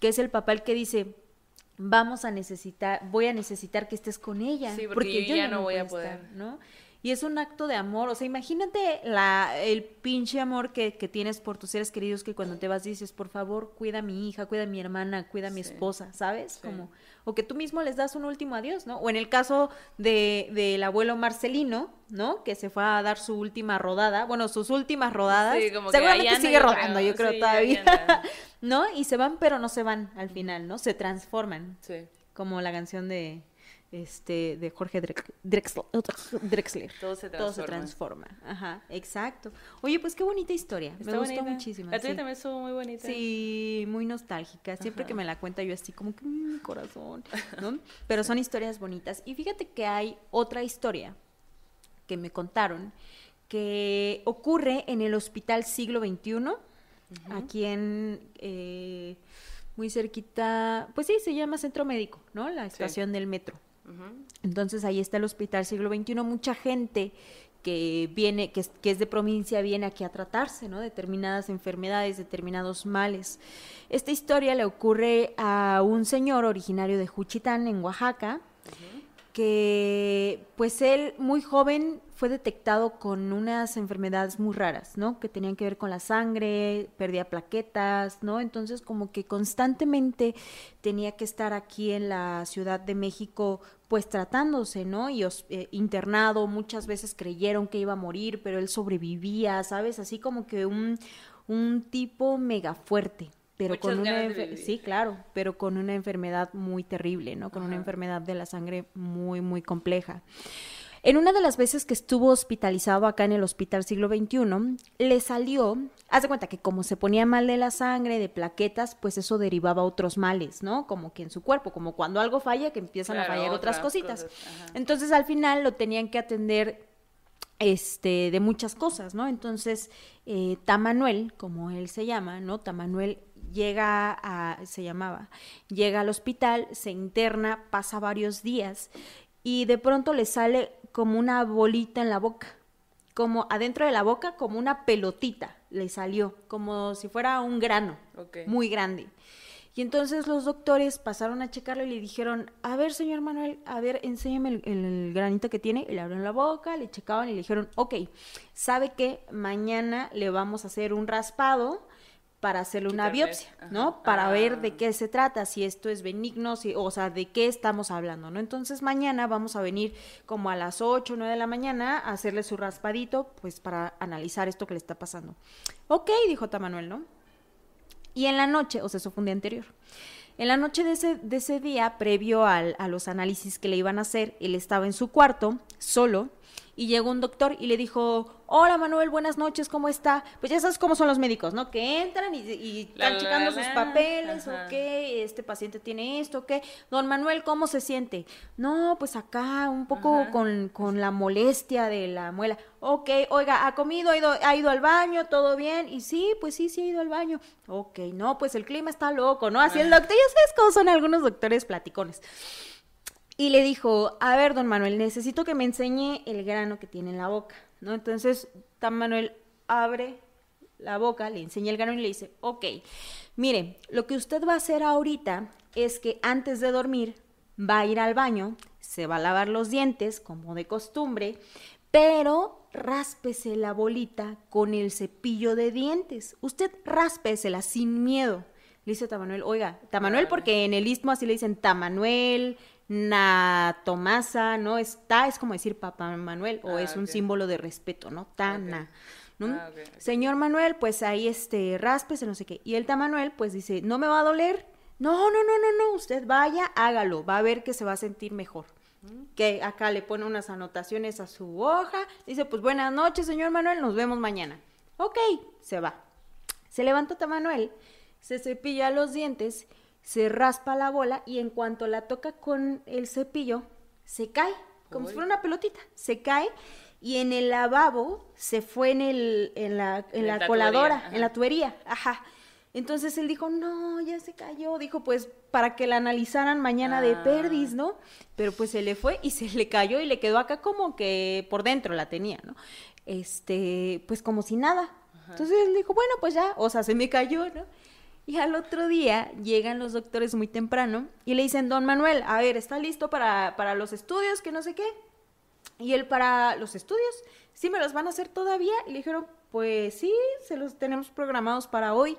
que es el papá el que dice, vamos a necesitar, voy a necesitar que estés con ella, Sí, porque yo ya no voy a poder. ¿no? Y es un acto de amor, o sea, imagínate la, el pinche amor que, que tienes por tus seres queridos que cuando te vas dices, por favor, cuida a mi hija, cuida a mi hermana, cuida a mi Sí. esposa, ¿sabes? Sí. Como, o que tú mismo les das un último adiós, ¿no? O en el caso de, del abuelo Marcelino, ¿no? Que se fue a dar su última rodada, bueno, sus últimas rodadas. Sí, como que Seguramente anda, sigue rodando, yo creo todavía. anda. ¿No? Y se van, pero no se van al final, ¿no? Se transforman, Sí. como la canción de este de Jorge Drex- Drexler. Drexler. Todo se Todo se transforma. Ajá, exacto. Oye, pues qué bonita historia. Está me gustó muchísimo. La tuya sí. también estuvo muy bonita. Sí, muy nostálgica. Siempre Ajá. que me la cuenta yo así como que "Mm, mi corazón, ¿no? Pero son historias bonitas. Y fíjate que hay otra historia que me contaron que ocurre en el Hospital Siglo XXI, aquí en eh, muy cerquita, pues sí, se llama Centro Médico, ¿no? La estación del metro. Entonces ahí está el Hospital Siglo XXI. Mucha gente que viene, que es, que es de provincia, viene aquí a tratarse, ¿no? Determinadas enfermedades, determinados males. Esta historia le ocurre a un señor originario de Juchitán, en Oaxaca, que pues él muy joven fue detectado con unas enfermedades muy raras, ¿no? Que tenían que ver con la sangre, perdía plaquetas, ¿no? Entonces como que constantemente tenía que estar aquí en la Ciudad de México pues tratándose, ¿no? Y eh, internado, muchas veces creyeron que iba a morir, pero él sobrevivía, ¿sabes? Así como que un, un tipo mega fuerte, pero Muchas con una sí, claro, pero con una enfermedad muy terrible, ¿no? Con una enfermedad de la sangre muy, muy compleja. En una de las veces que estuvo hospitalizado acá en el Hospital Siglo XXI, le salió, haz de cuenta que como se ponía mal de la sangre, de plaquetas, pues eso derivaba otros males, ¿no? Como que en su cuerpo, como cuando algo falla, que empiezan a fallar otras, otras cositas. cosas. Entonces al final lo tenían que atender este, de muchas cosas, ¿no? Entonces, eh, Tamanuel, como él se llama, ¿no? Tamanuel llega a, se llamaba, llega al hospital, se interna, pasa varios días y de pronto le sale como una bolita en la boca, como adentro de la boca, como una pelotita le salió, como si fuera un grano muy grande. Y entonces los doctores pasaron a checarlo y le dijeron, a ver, señor Manuel, a ver, enséñame el, el granito que tiene. Y le abrieron la boca, le checaban y le dijeron, ok, ¿sabe que Mañana le vamos a hacer un raspado para hacerle una biopsia, ajá. ¿no? Para ver de Ah. qué se trata, si esto es benigno, si, o sea, de qué estamos hablando, ¿no? Entonces mañana vamos a venir como a las 8 o 9 de la mañana a hacerle su raspadito, pues para analizar esto que le está pasando. Ok, dijo Tamanuel, ¿no? Y en la noche, o sea, eso fue un día anterior. En la noche de ese, de ese día, previo al- a los análisis que le iban a hacer, él estaba en su cuarto, solo, y llegó un doctor y le dijo, hola Manuel, buenas noches, ¿cómo está? Pues ya sabes cómo son los médicos, ¿no? Que entran y, están la, checando la, sus papeles, ajá. ok, este paciente tiene esto, ok. Don Manuel, ¿cómo se siente? No, pues acá un poco con, con la molestia de la muela. Ok, oiga, ¿ha comido? ¿Ha ido, ha ido al baño? ¿Todo bien? Y sí, pues sí, sí ha ido al baño. Ok, no, pues el clima está loco, ¿no? Así el doctor, ya sabes cómo son algunos doctores platicones. Y le dijo, a ver, don Manuel, necesito que me enseñe el grano que tiene en la boca, ¿no? Entonces, don Manuel abre la boca, le enseña el grano y le dice, ok, mire, lo que usted va a hacer ahorita es que antes de dormir va a ir al baño, se va a lavar los dientes, como de costumbre, pero ráspese la bolita con el cepillo de dientes. Usted ráspesela sin miedo. Le dice Tamanuel, oiga, Tamanuel porque en el istmo así le dicen Tamanuel, Na Tomasa, ¿no? Está, es como decir Papá Manuel, o Ah, es un símbolo de respeto, ¿no? Tana. ¿no? Ah. Señor Manuel, pues ahí este, ráspese, no sé qué. Y el Manuel, pues dice, no me va a doler. No, no, no, no, no, usted vaya, hágalo, va a ver que se va a sentir mejor. Que acá le pone unas anotaciones a su hoja. Dice, pues buenas noches, señor Manuel, nos vemos mañana. Ok, se va. Se levanta Tamanuel, se cepilla los dientes, se raspa la bola y en cuanto la toca con el cepillo, se cae, como si fuera una pelotita. Se cae y en el lavabo se fue en, el, en la, en En la la coladora, tubería, en la tubería. Ajá. Entonces él dijo, no, ya se cayó. Dijo, pues para que la analizaran mañana de Ah. perdis, ¿no? Pero pues se le fue y se le cayó y le quedó acá como que por dentro la tenía, ¿no? Este, pues como si nada. Entonces él dijo, bueno, pues ya, o sea, se me cayó, ¿no? Y al otro día llegan los doctores muy temprano y le dicen, don Manuel, a ver, ¿está listo para, para los estudios? Que no sé qué. Y él para los estudios, ¿sí me los van a hacer todavía? Y le dijeron, pues sí, se los tenemos programados para hoy.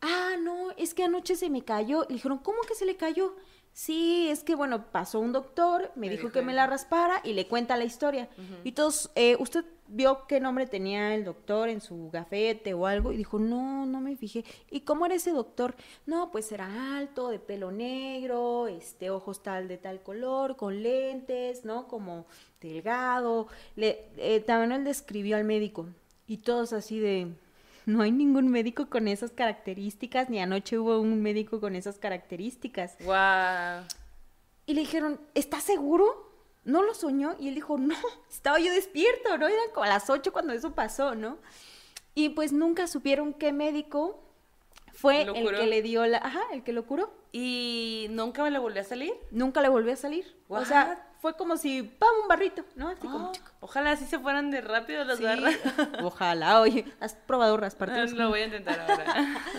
Ah, no, es que anoche se me cayó. Le dijeron, ¿cómo que se le cayó? Sí, es que bueno, pasó un doctor, me, Me dijo dijo que me la raspara y le cuenta la historia. Y todos, eh, ¿usted vio qué nombre tenía el doctor en su gafete o algo? Y dijo, no, no me fijé. ¿Y cómo era ese doctor? No, pues era alto, de pelo negro, este, ojos tal de tal color, con lentes, ¿no? Como delgado. Le, eh, también él describió al médico. Y todos así de, no hay ningún médico con esas características, ni anoche hubo un médico con esas características. Wow. Y le dijeron, ¿estás seguro? ¿No lo soñó? Y él dijo, no, estaba yo despierto, ¿no? Eran como a las 8 cuando eso pasó, ¿no? Y pues nunca supieron qué médico fue el curó. que le dio la... Ajá, el que lo curó. ¿Y nunca me le volvió a salir? Nunca le volvió a salir. O What? sea, fue como si, ¡pam! un barrito, ¿no? Así como... Oh, ojalá así se fueran de rápido los Sí, garras. ojalá, oye, has probado rasparte Lo voy a intentar ahora.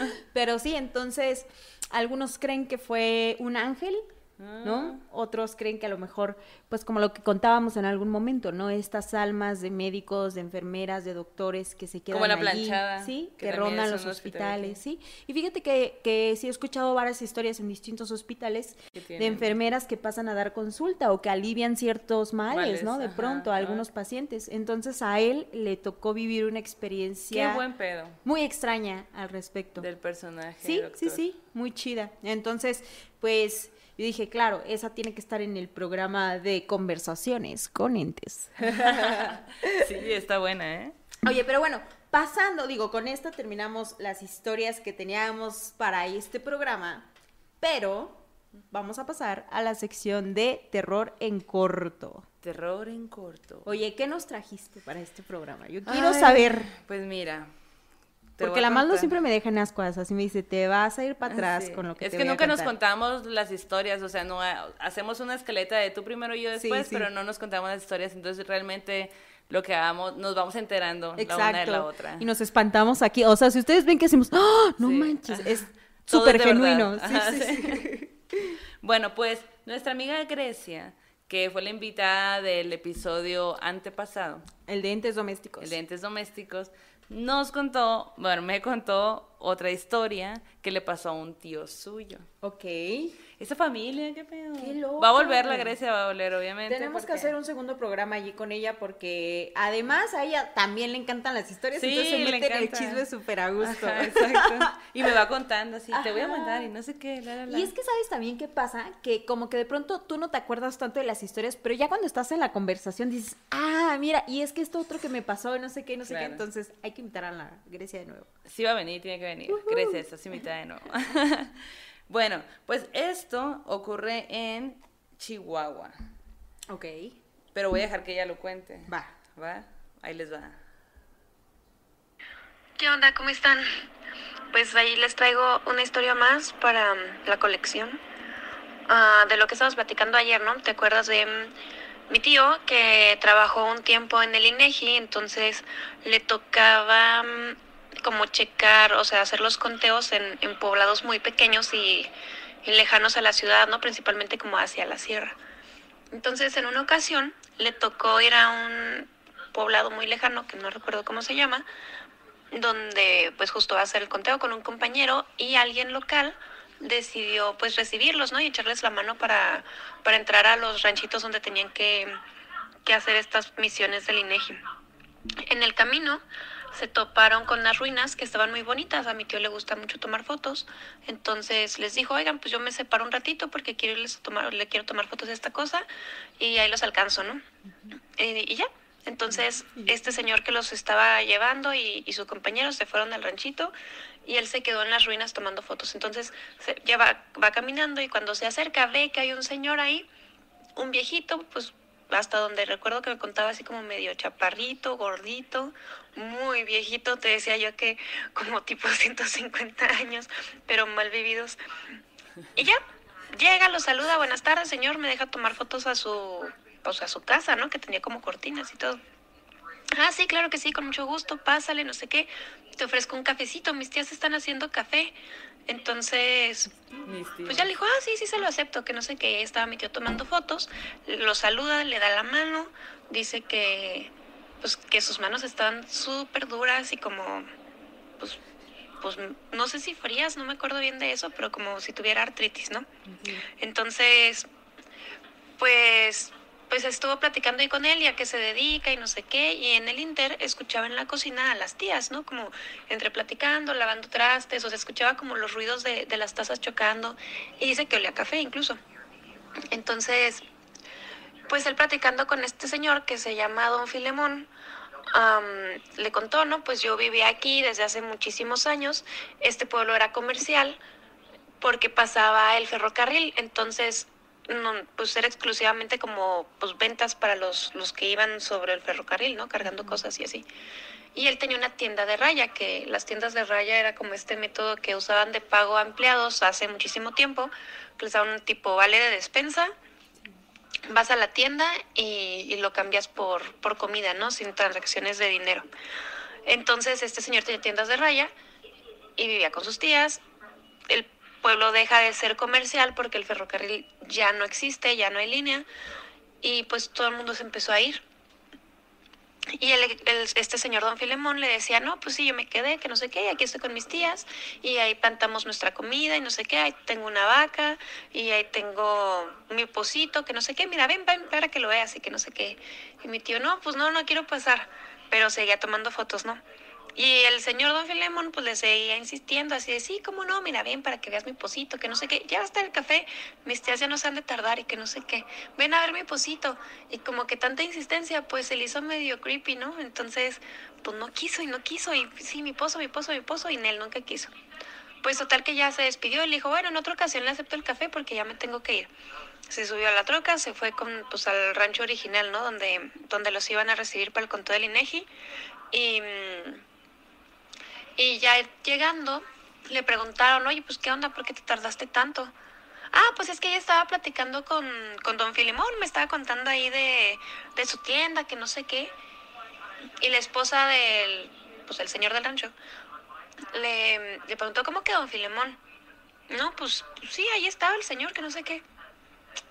Pero sí, entonces, algunos creen que fue un ángel, ¿no? Ah. Otros creen que a lo mejor, pues como lo que contábamos en algún momento, ¿no? Estas almas de médicos, de enfermeras, de doctores que se quedan Como la allí, planchada, ¿sí? que Que, rondan los hospitales, ¿sí? Y fíjate que, que sí he escuchado varias historias en distintos hospitales de enfermeras que pasan a dar consulta o que alivian ciertos males, Males, ¿no? De ajá, pronto a ajá. algunos pacientes. Entonces a él le tocó vivir una Qué experiencia buen pedo muy extraña al respecto. del personaje. Sí, doctor. sí, sí, muy chida. Entonces, pues yo dije, claro, esa tiene que estar en el programa de conversaciones con entes. Sí, está buena, ¿eh? Oye, pero bueno, pasando, digo, con esta terminamos las historias que teníamos para este programa, pero vamos a pasar a la sección de terror en corto. Terror en corto. Oye, ¿qué nos trajiste para este programa? Yo quiero Ay, saber. Pues mira. Porque la Maldo siempre me deja en ascuas, así me dice, te vas a ir para atrás Sí. con lo que Es te que voy a nunca nos contar". contamos las historias, o sea, no ha- hacemos una escaleta de tú primero y yo después, sí. pero no nos contamos las historias, entonces realmente lo que hagamos nos vamos enterando la una de la otra. Y nos espantamos aquí. O sea, si ustedes ven que decimos, ¡Ah! no manches, es súper genuino. Ajá. Bueno, pues nuestra amiga Grecia, que fue la invitada del episodio antepasado, El de entes domésticos. el de entes domésticos, nos contó, bueno, me contó otra historia que le pasó a un tío suyo. Ok. Esa familia, qué pedo. Qué loco. Va a volver la Grecia, va a volver, obviamente. Tenemos que hacer un segundo programa allí con ella porque además a ella también le encantan las historias. Sí, entonces se le mete en el encanta. chisme súper a gusto. Ajá, exacto. Y me va contando así, te voy a mandar y no sé qué, la, la, la. Y es que sabes también qué pasa, que como que de pronto tú no te acuerdas tanto de las historias, pero ya cuando estás en la conversación dices, ah, mira, y es que esto otro que me pasó, no sé qué, no sé qué, entonces hay que invitar a la Grecia de nuevo. Sí va a venir, tiene que venir. Grecia, estás invitada de nuevo. bueno, pues esto ocurre en Chihuahua. Ok. Pero voy a dejar que ella lo cuente. Va. ¿Va? Ahí les va. ¿Qué onda? ¿Cómo están? Pues ahí les traigo una historia más para mm, la colección. Ah, de lo que estábamos platicando ayer, ¿no? ¿Te acuerdas de mm, mi tío que trabajó un tiempo en el INEGI? Entonces le tocaba mm, como checar, o sea, hacer los conteos en, poblados muy pequeños y, y lejanos a la ciudad, ¿no? Principalmente como hacia la sierra. Entonces, en una ocasión le tocó ir a un poblado muy lejano, que no recuerdo cómo se llama, donde pues justo va a hacer el conteo con un compañero y alguien local decidió pues recibirlos, ¿no? Y echarles la mano para, para entrar a los ranchitos donde tenían que, que hacer estas misiones del INEGI. En el camino se toparon con unas ruinas que estaban muy bonitas. A mi tío le gusta mucho tomar fotos. Entonces les dijo, oigan, pues yo me separo un ratito porque quiero irles a tomar, le quiero tomar fotos de esta cosa y ahí los alcanzo, ¿no? Eh, y ya. Entonces, este señor que los estaba llevando y, y su compañero se fueron al ranchito y él se quedó en las ruinas tomando fotos. Entonces, se, ya va, va caminando y cuando se acerca ve que hay un señor ahí, un viejito, pues hasta donde recuerdo que me contaba así como medio chaparrito, gordito, muy viejito, te decía yo que como tipo 150 años, pero mal vividos. Y ya, llega, lo saluda, buenas tardes, señor, me deja tomar fotos a su, pues a su casa, ¿no? Que tenía como cortinas y todo. Ah, sí, claro que sí, con mucho gusto, pásale, no sé qué. Te ofrezco un cafecito, mis tías están haciendo café. Entonces, pues ya le dijo, ah, sí, sí se lo acepto, que no sé qué. Estaba mi tío tomando fotos, lo saluda, le da la mano, dice que, pues, que sus manos estaban súper duras y como, pues, pues, no sé si frías, no me acuerdo bien de eso, pero como si tuviera artritis, ¿no? Entonces, pues pues estuvo platicando ahí con él y a qué se dedica y no sé qué, y en el Inter escuchaba en la cocina a las tías, ¿no? Como entre platicando, lavando trastes, o se escuchaba como los ruidos de, de las tazas chocando, y dice que olía café incluso. Entonces, pues él platicando con este señor que se llama Don Filemón, am, le contó, ¿no? Pues yo vivía aquí desde hace muchísimos años, este pueblo era comercial porque pasaba el ferrocarril, entonces no, pues era exclusivamente como pues ventas para los, los que iban sobre el ferrocarril, ¿no? Cargando cosas y así. Y él tenía una tienda de raya, que las tiendas de raya era como este método que usaban de pago a empleados hace muchísimo tiempo, que les daban un tipo vale de despensa, vas a la tienda y, y lo cambias por, por comida, ¿no? Sin transacciones de dinero. Entonces este señor tenía tiendas de raya y vivía con sus tías. El pueblo deja de ser comercial porque el ferrocarril ya no existe, ya no hay línea y pues todo el mundo se empezó a ir. Y el, este señor don Filemón le decía, no, pues sí, yo me quedé, que no sé qué, aquí estoy con mis tías, y ahí plantamos nuestra comida, y no sé qué, ahí tengo una vaca, y ahí tengo mi pocito, que no sé qué, mira, ven, ven, para que lo veas, y que no sé qué. Y mi tío, no, pues no, no quiero pasar, pero seguía tomando fotos, ¿no? Y el señor don Filemón pues le seguía insistiendo así de, sí, cómo no, mira, ven para que veas mi pocito, que no sé qué, ya está el café, mis tías ya no se han de tardar y que no sé qué, ven a ver mi pocito. Y como que tanta insistencia pues se le hizo medio creepy, ¿no? Entonces pues no quiso y no quiso y sí, mi pozo, mi pozo, mi pozo y Nel nunca quiso. Pues total que ya se despidió le dijo, bueno, en otra ocasión le acepto el café porque ya me tengo que ir. Se subió a la troca, se fue con, pues, al rancho original, ¿no? Donde, donde los iban a recibir para el conto del INEGI. Y... y ya llegando, le preguntaron, oye, pues qué onda, ¿por qué te tardaste tanto? Ah, pues es que ella estaba platicando con, con don Filimón, me estaba contando ahí de, de su tienda, que no sé qué. Y la esposa del, pues el señor del rancho, le, le preguntó, ¿cómo que don Filemón? No, pues, pues sí, ahí estaba el señor, que no sé qué.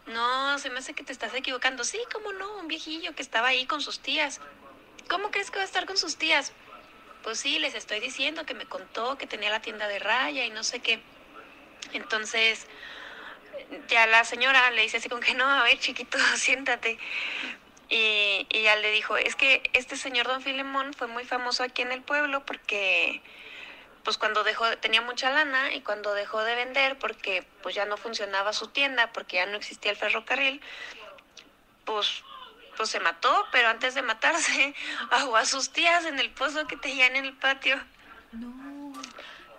No, se me hace que te estás equivocando. Sí, cómo no, un viejillo que estaba ahí con sus tías. ¿Cómo crees que va a estar con sus tías? Pues sí, les estoy diciendo que me contó que tenía la tienda de raya y no sé qué. Entonces, ya la señora le dice así como que no, a ver, chiquito, siéntate. Y, y ya le dijo, es que este señor don Filemón fue muy famoso aquí en el pueblo porque pues cuando dejó, tenía mucha lana y cuando dejó de vender porque pues ya no funcionaba su tienda, porque ya no existía el ferrocarril, pues pues se mató, pero antes de matarse ahogó a sus tías en el pozo que tenían en el patio.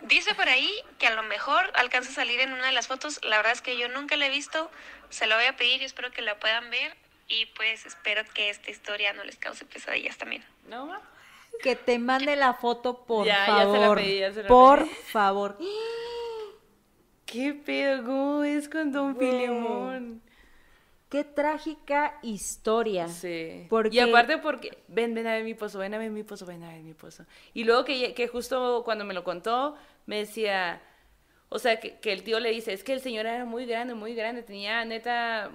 Dice por ahí que a lo mejor alcanza a salir en una de las fotos. La verdad es que yo nunca la he visto. Se la voy a pedir y espero que la puedan ver. Y pues espero que esta historia no les cause pesadillas también. ¿No? Que te mande la foto, por Ya, ya se la favor. pedí, ya se la por pedí. favor. ¿Qué pedo? ¿Cómo es con Don Güey. Filemón? Qué trágica historia. Sí. Porque- Y aparte porque, ven, ven a ver mi pozo, ven a ver mi pozo, ven a ver mi pozo. Y luego que, que justo cuando me lo contó, me decía, o sea, que, que el tío le dice, es que el señor era muy grande, muy grande, tenía neta,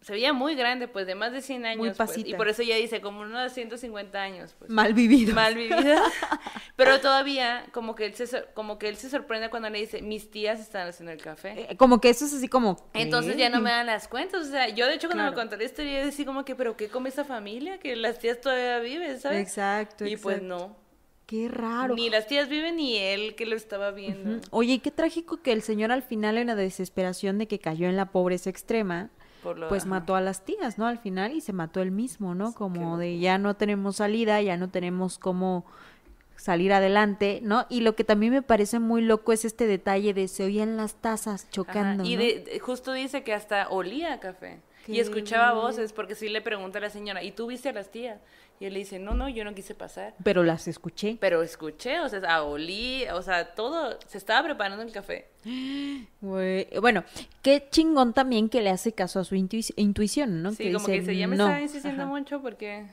se veía muy grande, pues de más de 100 años. Muy pues, y por eso ella dice, como unos 150 años. Pues. Mal vivido. mal vivida. Pero todavía, como que, él se, como que él se sorprende cuando le dice, mis tías están haciendo el café. Eh, Como que eso es así como... Entonces ya no me dan las cuentas. O sea, yo de hecho cuando Claro. me contó la historia, yo decía como que, ¿pero qué come esa familia? Que las tías todavía viven, ¿sabes? Exacto, Y pues no. Qué raro. Ni las tías viven ni él que lo estaba viendo. Oye, y qué trágico que el señor al final en la desesperación de que cayó en la pobreza extrema, lo- pues mató a las tías, ¿no? Al final y se mató él mismo, ¿no? Como de ya no tenemos salida, ya no tenemos cómo salir adelante, ¿no? Y lo que también me parece muy loco es este detalle de se oían las tazas Ajá, chocando, Y ¿no? de- justo dice que hasta olía a café. Y escuchaba voces, porque sí le pregunta a la señora, ¿y tú viste a las tías? Y él le dice, no, no, yo no quise pasar. Pero las escuché. Pero escuché, o sea, olí, o sea, todo, se estaba preparando el café. Bueno, qué chingón también que le hace caso a su intuici- intuición, ¿no? Sí, como que dice, ya me "No". estaba insistiendo Ajá. mucho porque...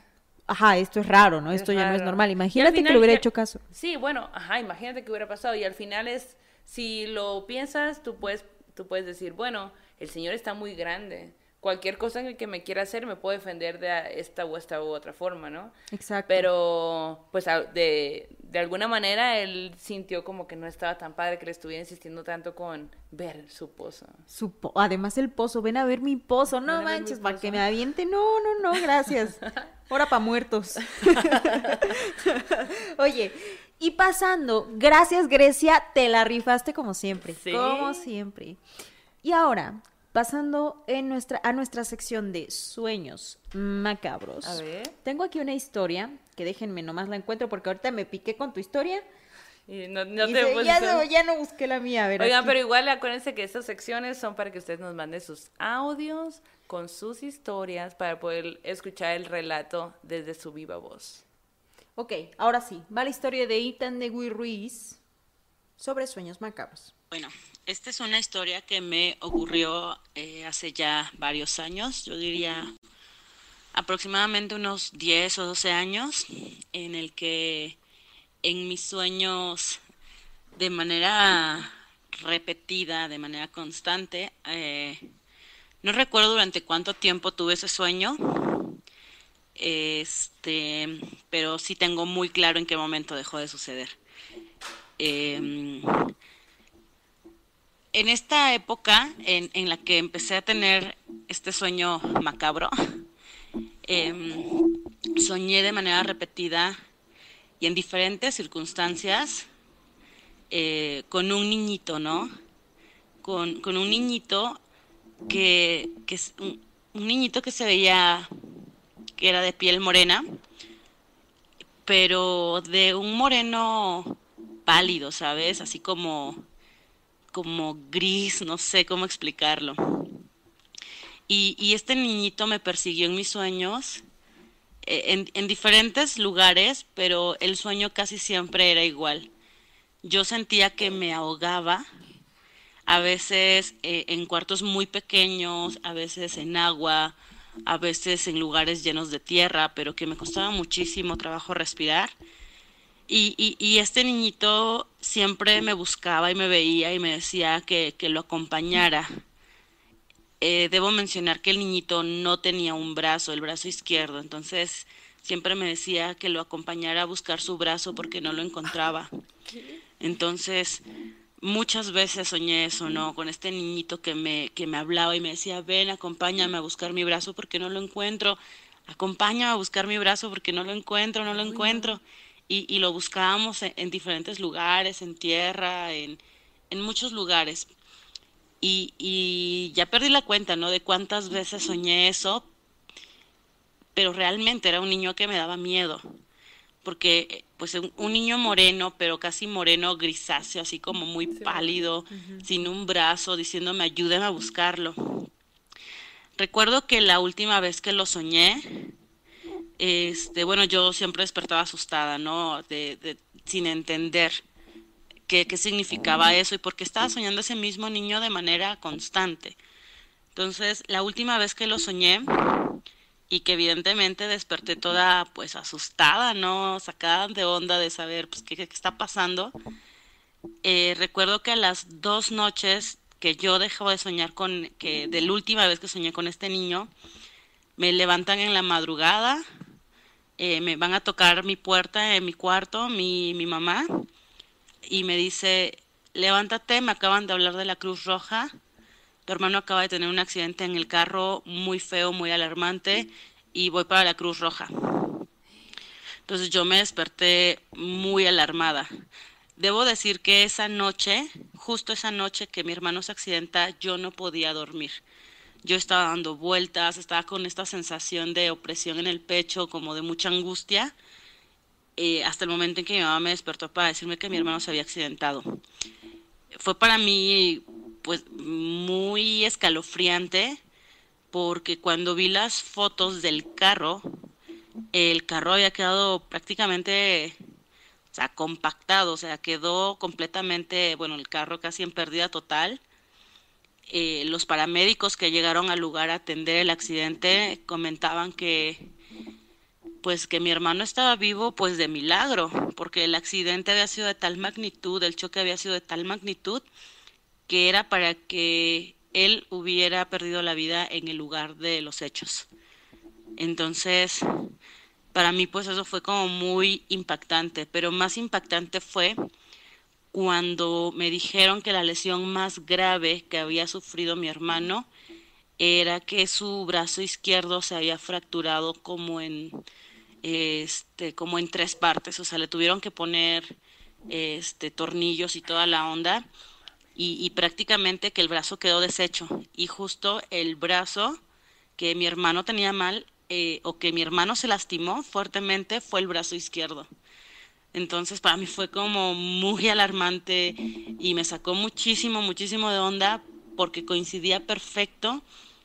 Ajá, esto es raro, ¿no? Es Esto ya no es normal. Imagínate que le hubiera hecho caso. Sí, bueno, ajá, imagínate que hubiera pasado y al final es, si lo piensas, tú puedes, tú puedes decir, bueno, el señor está muy grande, cualquier cosa en el que me quiera hacer me puedo defender de esta o esta u otra forma, ¿no? Exacto. Pero, pues, de, de alguna manera él sintió como que no estaba tan padre que le estuviera insistiendo tanto con ver su pozo. Su po- Además el pozo, ven a ver mi pozo, no manches, para que me aviente, no, no, no, gracias. Ahora para muertos. Oye, y pasando, gracias Grecia, te la rifaste como siempre, Sí. como siempre. Y ahora, pasando en nuestra, a nuestra sección de sueños macabros. A ver. Tengo aquí una historia, que déjenme nomás la encuentro porque ahorita me piqué con tu historia. Y no, no y te se- ya, no, ya no busqué la mía, a ver. Oigan, aquí. pero igual acuérdense que estas secciones son para que ustedes nos manden sus audios con sus historias para poder escuchar el relato desde su viva voz. Ok, ahora sí, va la historia de Ethan de Ruiz sobre sueños macabros. Bueno, esta es una historia que me ocurrió eh, hace ya varios años, yo diría aproximadamente unos 10 o 12 años, en el que en mis sueños de manera repetida, de manera constante, eh, no recuerdo durante cuánto tiempo tuve ese sueño, este, pero sí tengo muy claro en qué momento dejó de suceder. Em, en esta época en, en la que empecé a tener este sueño macabro, em, soñé de manera repetida y en diferentes circunstancias eh, con un niñito, ¿no? Con, con un niñito que, que es un, un niñito que se veía que era de piel morena, pero de un moreno pálido, ¿sabes? Así como como gris, no sé cómo explicarlo. Y, este niñito me persiguió en mis sueños, eh, en, en diferentes lugares, pero el sueño casi siempre era igual. Yo sentía que me ahogaba, a veces eh, en cuartos muy pequeños, a veces en agua, a veces en lugares llenos de tierra, pero que me costaba muchísimo trabajo respirar. Y, y, y este niñito siempre me buscaba y me veía y me decía que, que lo acompañara. Eh, debo mencionar que el niñito no tenía un brazo, el brazo izquierdo, entonces siempre me decía que lo acompañara a buscar su brazo porque no lo encontraba. Entonces, muchas veces soñé eso, ¿no? Con este niñito que me, que me hablaba y me decía, ven, acompáñame a buscar mi brazo porque no lo encuentro, acompáñame a buscar mi brazo porque no lo encuentro, no lo encuentro. Y, y lo buscábamos en, en diferentes lugares, en tierra, en, en muchos lugares. Y, y ya perdí la cuenta, ¿no? De cuántas veces soñé eso, pero realmente era un niño que me daba miedo, porque pues un, un niño moreno, pero casi moreno grisáceo, así como muy pálido, sin un brazo, diciéndome ayúdeme a buscarlo. Recuerdo que la última vez que lo soñé, este, bueno, yo siempre despertaba asustada, ¿no? De, de- sin entender qué, qué significaba eso y por qué estaba soñando ese mismo niño de manera constante. Entonces, la última vez que lo soñé y que evidentemente desperté toda pues asustada, ¿no? Sacada de onda de saber pues qué, qué está pasando. eh, recuerdo que a las dos noches que yo dejo de soñar con, que de la última vez que soñé con este niño, me levantan en la madrugada, eh, me van a tocar mi puerta en mi cuarto, mi, mi mamá, y me dice, levántate, me acaban de hablar de la Cruz Roja, tu hermano acaba de tener un accidente en el carro muy feo, muy alarmante, y voy para la Cruz Roja. Entonces yo me desperté muy alarmada. Debo decir que esa noche, justo esa noche que mi hermano se accidenta, yo no podía dormir. Yo estaba dando vueltas, estaba con esta sensación de opresión en el pecho, como de mucha angustia, eh, hasta el momento en que mi mamá me despertó para decirme que mi hermano se había accidentado. Fue para mí, pues, muy escalofriante, porque cuando vi las fotos del carro, el carro había quedado prácticamente, o sea, compactado, o sea, quedó completamente, bueno, el carro casi en pérdida total. Eh, los paramédicos que llegaron al lugar a atender el accidente comentaban que pues que mi hermano estaba vivo pues de milagro, porque el accidente había sido de tal magnitud, el choque había sido de tal magnitud que era para que él hubiera perdido la vida en el lugar de los hechos. Entonces, para mí pues eso fue como muy impactante, pero más impactante fue cuando me dijeron que la lesión más grave que había sufrido mi hermano era que su brazo izquierdo se había fracturado como en este como en tres partes, o sea, le tuvieron que poner este tornillos y toda la onda y, prácticamente que el brazo quedó deshecho y justo el brazo que mi hermano tenía mal eh, o que mi hermano se lastimó fuertemente fue el brazo izquierdo. Entonces para mí fue como muy alarmante y me sacó muchísimo, muchísimo de onda porque coincidía perfecto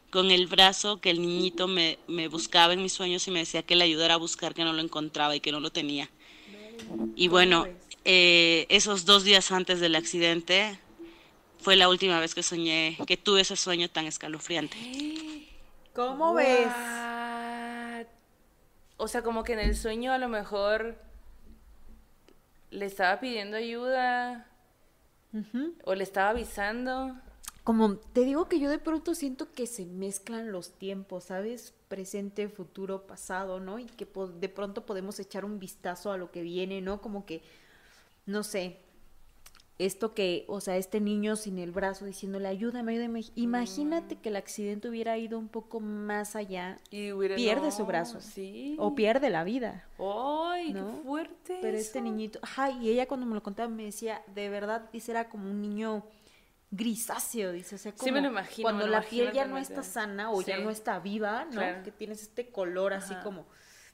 con el brazo que el niñito me, me buscaba en mis sueños y me decía que le ayudara a buscar que no lo encontraba y que no lo tenía. Y bueno, eh, esos dos días antes del accidente fue la última vez que soñé, que tuve ese sueño tan escalofriante. ¿Cómo ves? O sea, como que en el sueño a lo mejor le estaba pidiendo ayuda o le estaba avisando. Como te digo que yo de pronto siento que se mezclan los tiempos, ¿sabes? Presente, futuro, pasado, ¿no? Y que de pronto podemos echar un vistazo a lo que viene, ¿no? Como que, no sé, esto que, o sea, este niño sin el brazo diciéndole, ayúdame, ayúdame. Imagínate que el accidente hubiera ido un poco más allá Y hubiera- Pierde no, su brazo. Sí. o pierde la vida. ¡Ay, ¿no? qué fuerte! Pero este niñito, ajá, y ella cuando me lo contaba me decía, de verdad, dice, era como un niño grisáceo, dice, o sea, como Sí, me lo imagino, cuando me lo la piel ya no está sana o ya no está viva, ¿no? Claro. Que tienes este color así como,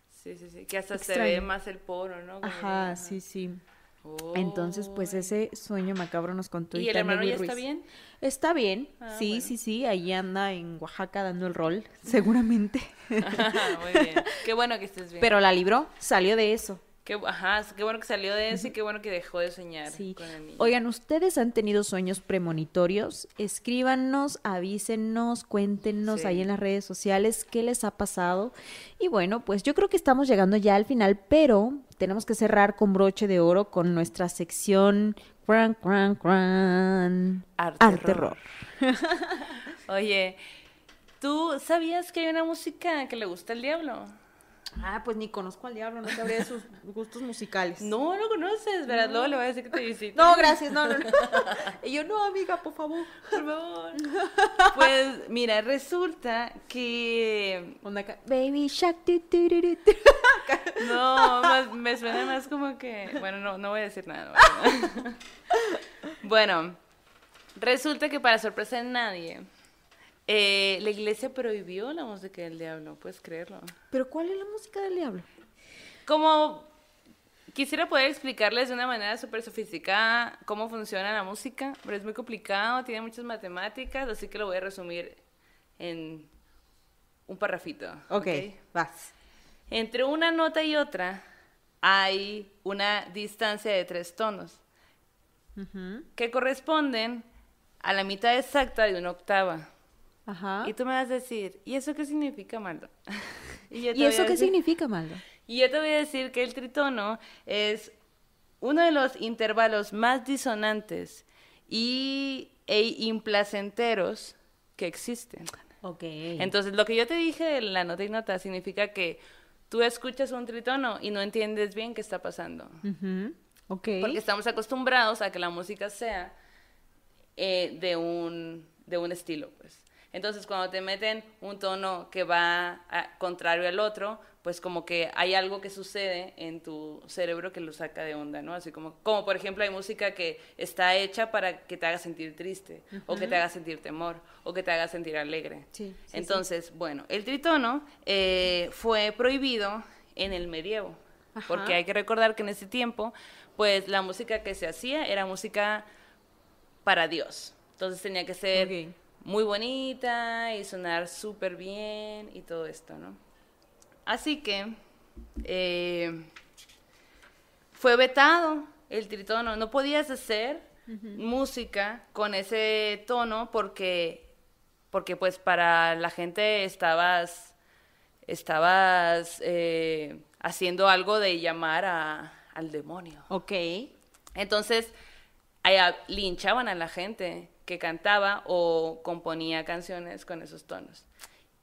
Sí, sí, sí. Que hasta se ve más el poro, ¿no? Como ajá, sí, sí. Oh. Entonces, pues ese sueño macabro nos contó ¿Y el Itania hermano ya Ruiz. está bien? Está bien, Ah, sí, bueno. sí, sí, ahí anda en Oaxaca dando el rol, seguramente. Muy bien. Qué bueno que estés bien. Pero la libró, salió de eso. Qué, ajá, qué bueno que salió de eso y qué bueno que dejó de soñar Sí. con el niño. Oigan, ¿ustedes han tenido sueños premonitorios? Escríbanos, avísenos, cuéntenos Sí. ahí en las redes sociales qué les ha pasado. Y bueno, pues yo creo que estamos llegando ya al final, pero tenemos que cerrar con broche de oro con nuestra sección Cran, cran, cran. Arte Arterror. Oye, ¿tú sabías que hay una música que le gusta al diablo? Ah, pues ni conozco al diablo, no sabría de sus gustos musicales. No, no conoces, ¿verdad? Luego le voy a decir que te visite. No, gracias, no, no, no. Y yo, no, amiga, por favor. Por favor. Pues mira, resulta que... Baby Shark. No, más- me suena más como que... Bueno, no, no voy a decir nada. no nada. Bueno, resulta que para sorpresa de nadie, eh, la iglesia prohibió la música del diablo, puedes creerlo. Pero ¿cuál es la música del diablo? Como quisiera poder explicarles de una manera súper sofisticada cómo funciona la música, pero es muy complicado, tiene muchas matemáticas, así que lo voy a resumir en un parrafito. ok, vas. Entre una nota y otra hay una distancia de tres tonos que corresponden a la mitad exacta de una octava. Ajá. Y tú me vas a decir, ¿y eso qué significa, Maldo? ¿Y eso qué decir- significa, Maldo? Y yo te voy a decir que el tritono es uno de los intervalos más disonantes y e implacenteros que existen. Ok. Entonces, lo que yo te dije en la nota y nota significa que tú escuchas un tritono y no entiendes bien qué está pasando. Ujú. Ok. Porque estamos acostumbrados a que la música sea eh, de, un, de un estilo, pues. Entonces, cuando te meten un tono que va a- contrario al otro, pues como que hay algo que sucede en tu cerebro que lo saca de onda, ¿no? Así como, como por ejemplo, hay música que está hecha para que te haga sentir triste, o que te haga sentir temor, o que te haga sentir alegre. Sí, sí, Entonces, bueno, el tritono eh, fue prohibido en el medievo, Ajá. porque hay que recordar que en ese tiempo, pues la música que se hacía era música para Dios. Entonces tenía que ser. Muy bonita y sonar súper bien y todo esto, ¿no? Así que eh, fue vetado el tritono. No podías hacer música con ese tono porque, porque pues para la gente estabas, estabas eh, haciendo algo de llamar a- al demonio. Ok. Entonces, allá linchaban a la gente que cantaba o componía canciones con esos tonos.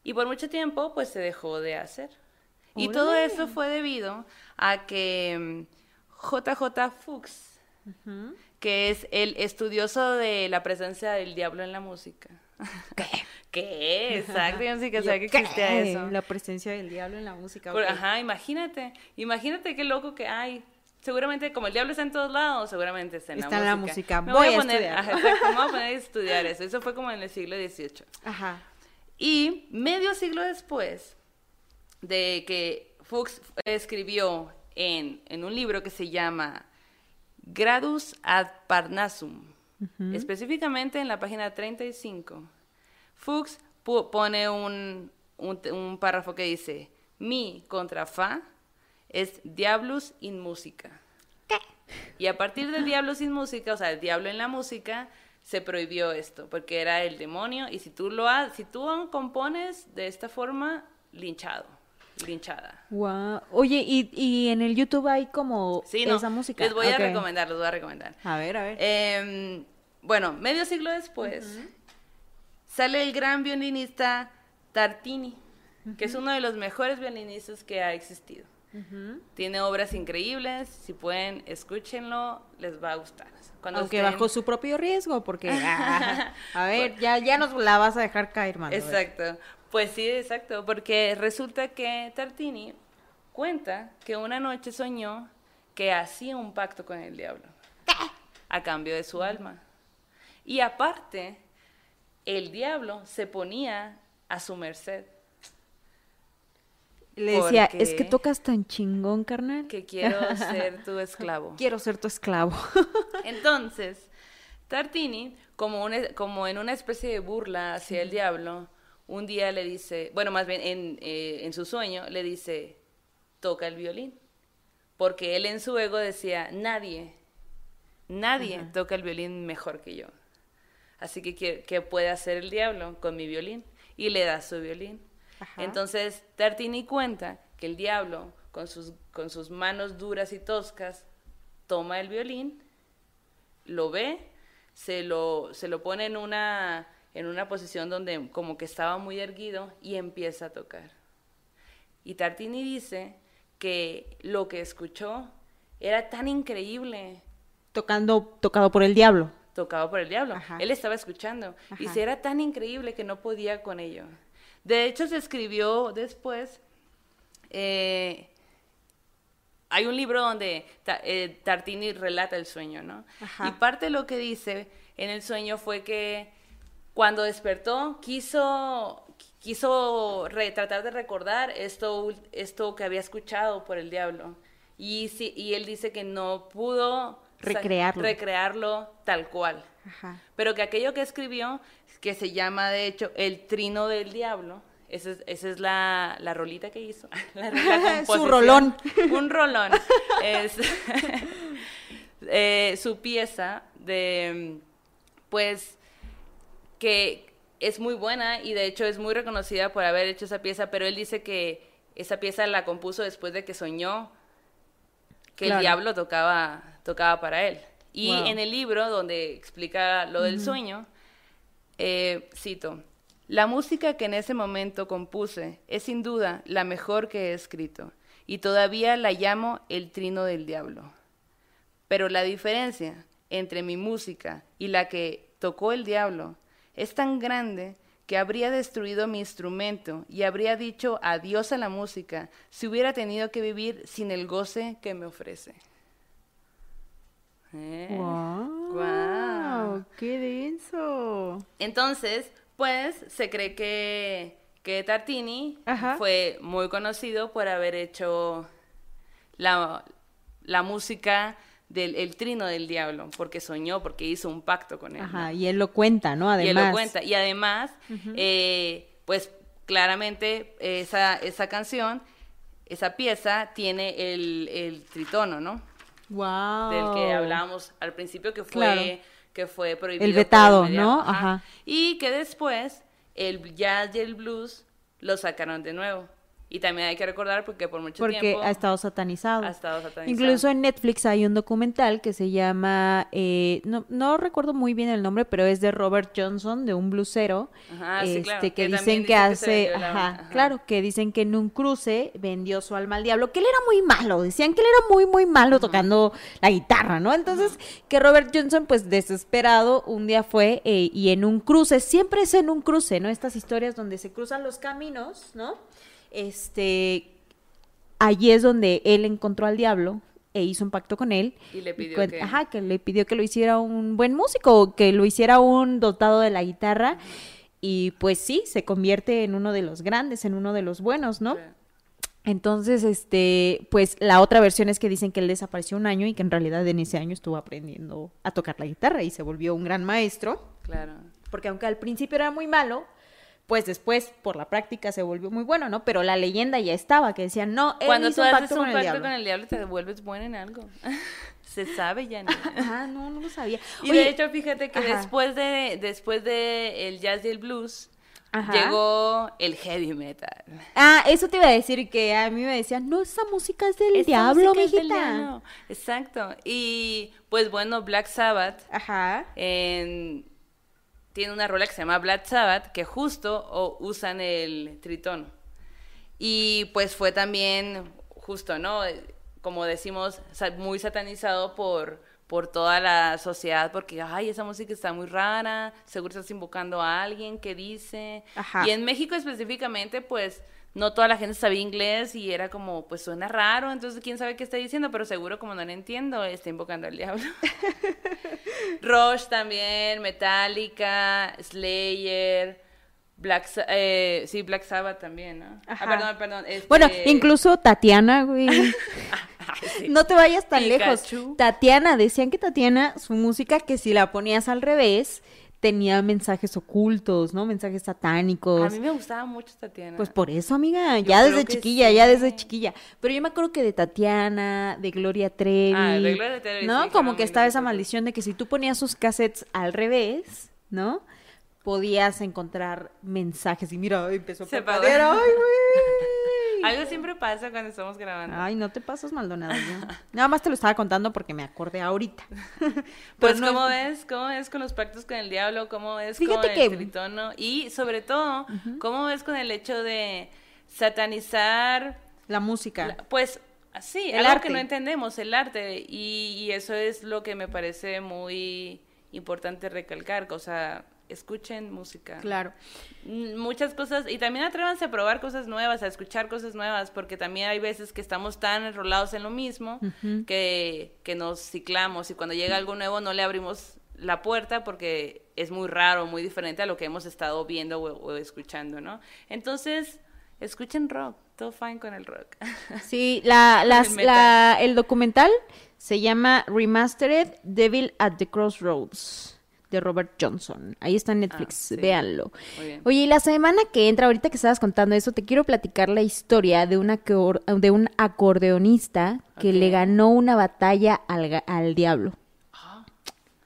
Y por mucho tiempo, pues se dejó de hacer. Y todo eso fue debido a que mm, JJ Fuchs, que es el estudioso de la presencia del diablo en la música. ¿Qué? ¿Qué? Exacto, yo no sé que sabía que existía eso. La presencia del diablo en la música. Ajá, imagínate, imagínate qué loco que hay. Seguramente, como el diablo está en todos lados, seguramente está en Está en la la música. música. Me Voy voy a a poner, estudiar. ajá, exacto, me voy a poner a estudiar eso. Eso fue como en el siglo XVIII. Ajá. Y medio siglo después de que Fuchs escribió en, en un libro que se llama Gradus ad Parnassum, específicamente en la página 35, Fuchs pone un, un, un párrafo que dice, mi contra fa es diablus in música. Y a partir del diablo sin música, o sea, el diablo en la música, se prohibió esto, porque era el demonio, y si tú lo ha- si tú compones de esta forma, linchado, linchada. Guau. Oye, ¿y, y en el YouTube hay como Sí, no, esa música. les voy a recomendar, les voy a recomendar. A ver, a ver. Em, bueno, medio siglo después, sale el gran violinista Tartini, que es uno de los mejores violinistas que ha existido. Tiene obras increíbles, si pueden, escúchenlo, les va a gustar. Cuando Aunque estén- bajo su propio riesgo, porque... ah, a ver, ya, ya nos la vas a dejar caer, mano. Exacto. Pues sí, exacto, porque resulta que Tartini cuenta que una noche soñó que hacía un pacto con el diablo a cambio de su alma. Y aparte, el diablo se ponía a su merced, Le decía, es que tocas tan chingón, carnal. que quiero ser tu esclavo. Quiero ser tu esclavo. Entonces, Tartini, como, en una especie de burla hacia el diablo, un día le dice, bueno, más bien en, eh, en su sueño, le dice, toca el violín. Porque él en su ego decía, nadie, nadie toca el violín mejor que yo. Así que, ¿qué, qué puede hacer el diablo con mi violín? Y le da su violín. Ajá. Entonces, Tartini cuenta que el diablo, con sus, con sus manos duras y toscas, toma el violín, lo ve, se lo, se lo pone en una, en una posición donde como que estaba muy erguido y empieza a tocar. Y Tartini dice que lo que escuchó era tan increíble, Tocando, tocado por el diablo. tocado por el diablo. Ajá. Él estaba escuchando. Y Ajá. se era tan increíble que no podía con ello. De hecho, se escribió después. eh, hay un libro donde eh, Tartini relata el sueño, ¿no? Ajá. Y parte de lo que dice en el sueño fue que cuando despertó quiso quiso re- tratar de recordar esto esto que había escuchado por el diablo y y él dice que no pudo recrearlo tal cual Ajá. pero que aquello que escribió, que se llama de hecho El Trino del Diablo, esa es, esa es la, la rolita que hizo. La, la Su rolón. Un rolón. Es eh, su pieza de, pues, que es muy buena y de hecho es muy reconocida por haber hecho esa pieza, pero él dice que esa pieza la compuso después de que soñó que Claro. el diablo tocaba, tocaba para él. Y Wow. en el libro donde explica lo del sueño, Eh, cito, la música que en ese momento compuse es sin duda la mejor que he escrito, y todavía la llamo el trino del diablo. Pero la diferencia entre mi música y la que tocó el diablo es tan grande que habría destruido mi instrumento y habría dicho adiós a la música si hubiera tenido que vivir sin el goce que me ofrece. Eh, ¡Wow! ¡Qué denso! Entonces, pues se cree que, que Tartini Ajá. fue muy conocido por haber hecho la, la música del el trino del diablo, porque soñó, porque hizo un pacto con él. ¿no? Ajá, y él lo cuenta, ¿no? Además. Y él lo cuenta. Y además, eh, pues claramente esa, esa canción, esa pieza tiene el, el tritono, ¿no? ¡Wow! Del que hablábamos al principio, que fue, Claro. que fue prohibido. El vetado, ¿no? Ajá. Y que después el jazz y el blues lo sacaron de nuevo. Y también hay que recordar porque por mucho Porque tiempo ha estado satanizado. ha estado satanizado. Incluso en Netflix hay un documental que se llama, eh, no, no recuerdo muy bien el nombre, pero es de Robert Johnson, de un blusero, Ajá, sí, este, claro, que, dicen que hace, ajá. claro, que dicen que en un cruce vendió su alma al diablo, que él era muy malo, decían que él era muy, muy malo tocando la guitarra, ¿no? Entonces, que Robert Johnson, pues desesperado, un día fue eh, y en un cruce, siempre es en un cruce, ¿no? Estas historias donde se cruzan los caminos, ¿no? Este, allí es donde él encontró al diablo e hizo un pacto con él. Y le pidió que- Ajá, que le pidió que lo hiciera un buen músico, que lo hiciera un dotado de la guitarra. Y pues sí, se convierte en uno de los grandes, en uno de los buenos, ¿no? Sí, Entonces, este, pues la otra versión es que dicen que él desapareció un año y que en realidad en ese año estuvo aprendiendo a tocar la guitarra y se volvió un gran maestro. claro. Porque aunque al principio era muy malo, pues después por la práctica se volvió muy bueno, ¿no? Pero la leyenda ya estaba, que decían, no, él Cuando hizo tú un haces un con el pacto con el diablo te vuelves buena en algo. Se sabe ya. Ah, no, no lo sabía. Y Oye, de hecho, fíjate que Ajá. después de después de el jazz y el blues Ajá. llegó el heavy metal. Ah, eso te iba a decir que a mí me decían, no, esa música es del Esta diablo, del mijita. diablo. Exacto. Y pues bueno, Black Sabbath Ajá. en- tiene una rola que se llama Black Sabbath que justo usan el tritono. Y pues fue también justo, ¿no? Como decimos, muy satanizado por, por toda la sociedad, porque, ay, esa música está muy rara, seguro estás invocando a alguien que dice. Ajá. Y en México específicamente, pues, no toda la gente sabía inglés y era como, pues suena raro, entonces quién sabe qué está diciendo, pero seguro como no lo entiendo, está invocando al diablo. Rush también, Metallica, Slayer, Black, eh, sí, Black Sabbath también, ¿no? Ajá. Ah, perdón, perdón. este- Bueno, incluso Tatiana, güey. Sí. No te vayas tan lejos. Tatiana, decían que Tatiana, su música, que si la ponías al revés, tenía mensajes ocultos, ¿no? Mensajes satánicos. A mí me gustaba mucho Tatiana. Pues por eso, amiga, Yo ya desde chiquilla, sí. ya desde chiquilla. Pero yo me acuerdo que de Tatiana, de Gloria Trevi, Ah, de Gloria Trevi, ¿no? sí, Como que estaba esa maldición de que si tú ponías sus cassettes al revés, ¿no? Podías encontrar mensajes y mira, empezó a Se parpadear. apagó. ¡Ay, güey! Algo siempre pasa cuando estamos grabando. Ay, no te pasas, Maldonado. yo. Nada más te lo estaba contando porque me acordé ahorita. Pues, no ¿cómo es- ves? ¿Cómo ves con los pactos con el diablo? ¿Cómo ves Fíjate con el tritono? Y, sobre todo, ¿cómo ves con el hecho de satanizar La música. La- Pues sí, El algo arte. que no entendemos, el arte. Y, y eso es lo que me parece muy importante recalcar. O sea, escuchen música. Claro. Mm, Muchas cosas, y también atrévanse a probar cosas nuevas, a escuchar cosas nuevas, porque también hay veces que estamos tan enrolados en lo mismo que, que nos ciclamos y cuando llega algo nuevo no le abrimos la puerta porque es muy raro, muy diferente a lo que hemos estado viendo o, o escuchando, ¿no? Entonces, escuchen rock, todo fine con el rock. Sí, la, las- El metal. la- el documental se llama Remastered Devil at the Crossroads de Robert Johnson. Ahí está en Netflix, Ah, sí. véanlo. Oye, y la semana que entra, ahorita que estabas contando eso, te quiero platicar la historia de, una de un acordeonista que le ganó una batalla al, al diablo.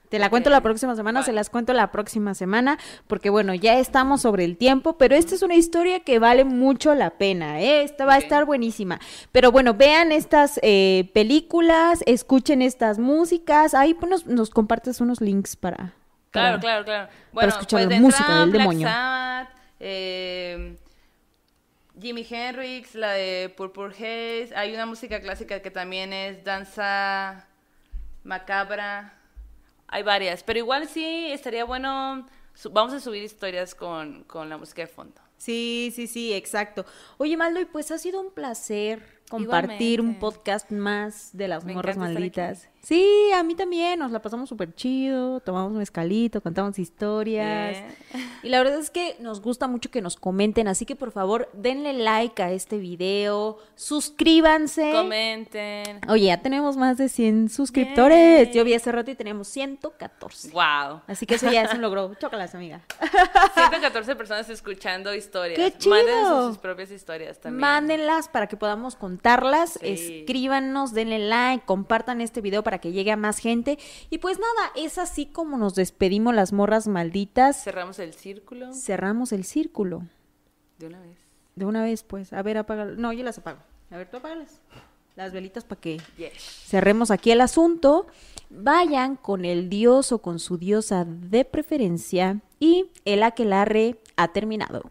Te la cuento la próxima semana, se las cuento la próxima semana, porque bueno, ya estamos sobre el tiempo, pero esta es una historia que vale mucho la pena, ¿eh? Esta va a estar buenísima. Pero bueno, vean estas eh, películas, escuchen estas músicas, ahí pues, nos, nos compartes unos links para, Claro, para- claro, claro. para Bueno, escuchar pues de música entrada, del Black demonio. Eh, Jimi Hendrix, la de Purple Haze. Hay una música clásica que también es danza macabra. Hay varias, pero igual sí estaría bueno. Vamos a subir historias con, con la música de fondo. Sí, sí, sí, exacto. Oye, Maldo, y pues ha sido un placer compartir un podcast más de las Me morras malditas. Sí, a mí también, nos la pasamos súper chido, tomamos un escalito, contamos historias. Y la verdad es que nos gusta mucho que nos comenten, así que por favor, denle like a este video, suscríbanse. Comenten. Oye, ya tenemos más de 100 suscriptores. Yo vi hace rato y teníamos 114. Wow. Así que eso ya es un logro. Chócalas, amiga. 114 personas escuchando historias. ¡Qué chido! Mándenos sus propias historias también. Mándenlas para que podamos contarlas. Sí. Escríbanos, denle like, compartan este video para que llegue a más gente. Y pues nada, es así como nos despedimos las morras malditas. Cerramos el círculo Cerramos el círculo. de una vez. De una vez, pues. A ver, apaga. No, yo las apago. A ver, tú apágalas. Las velitas para que Yes. cerremos aquí el asunto. Vayan con el dios o con su diosa de preferencia. Y el aquelarre ha terminado.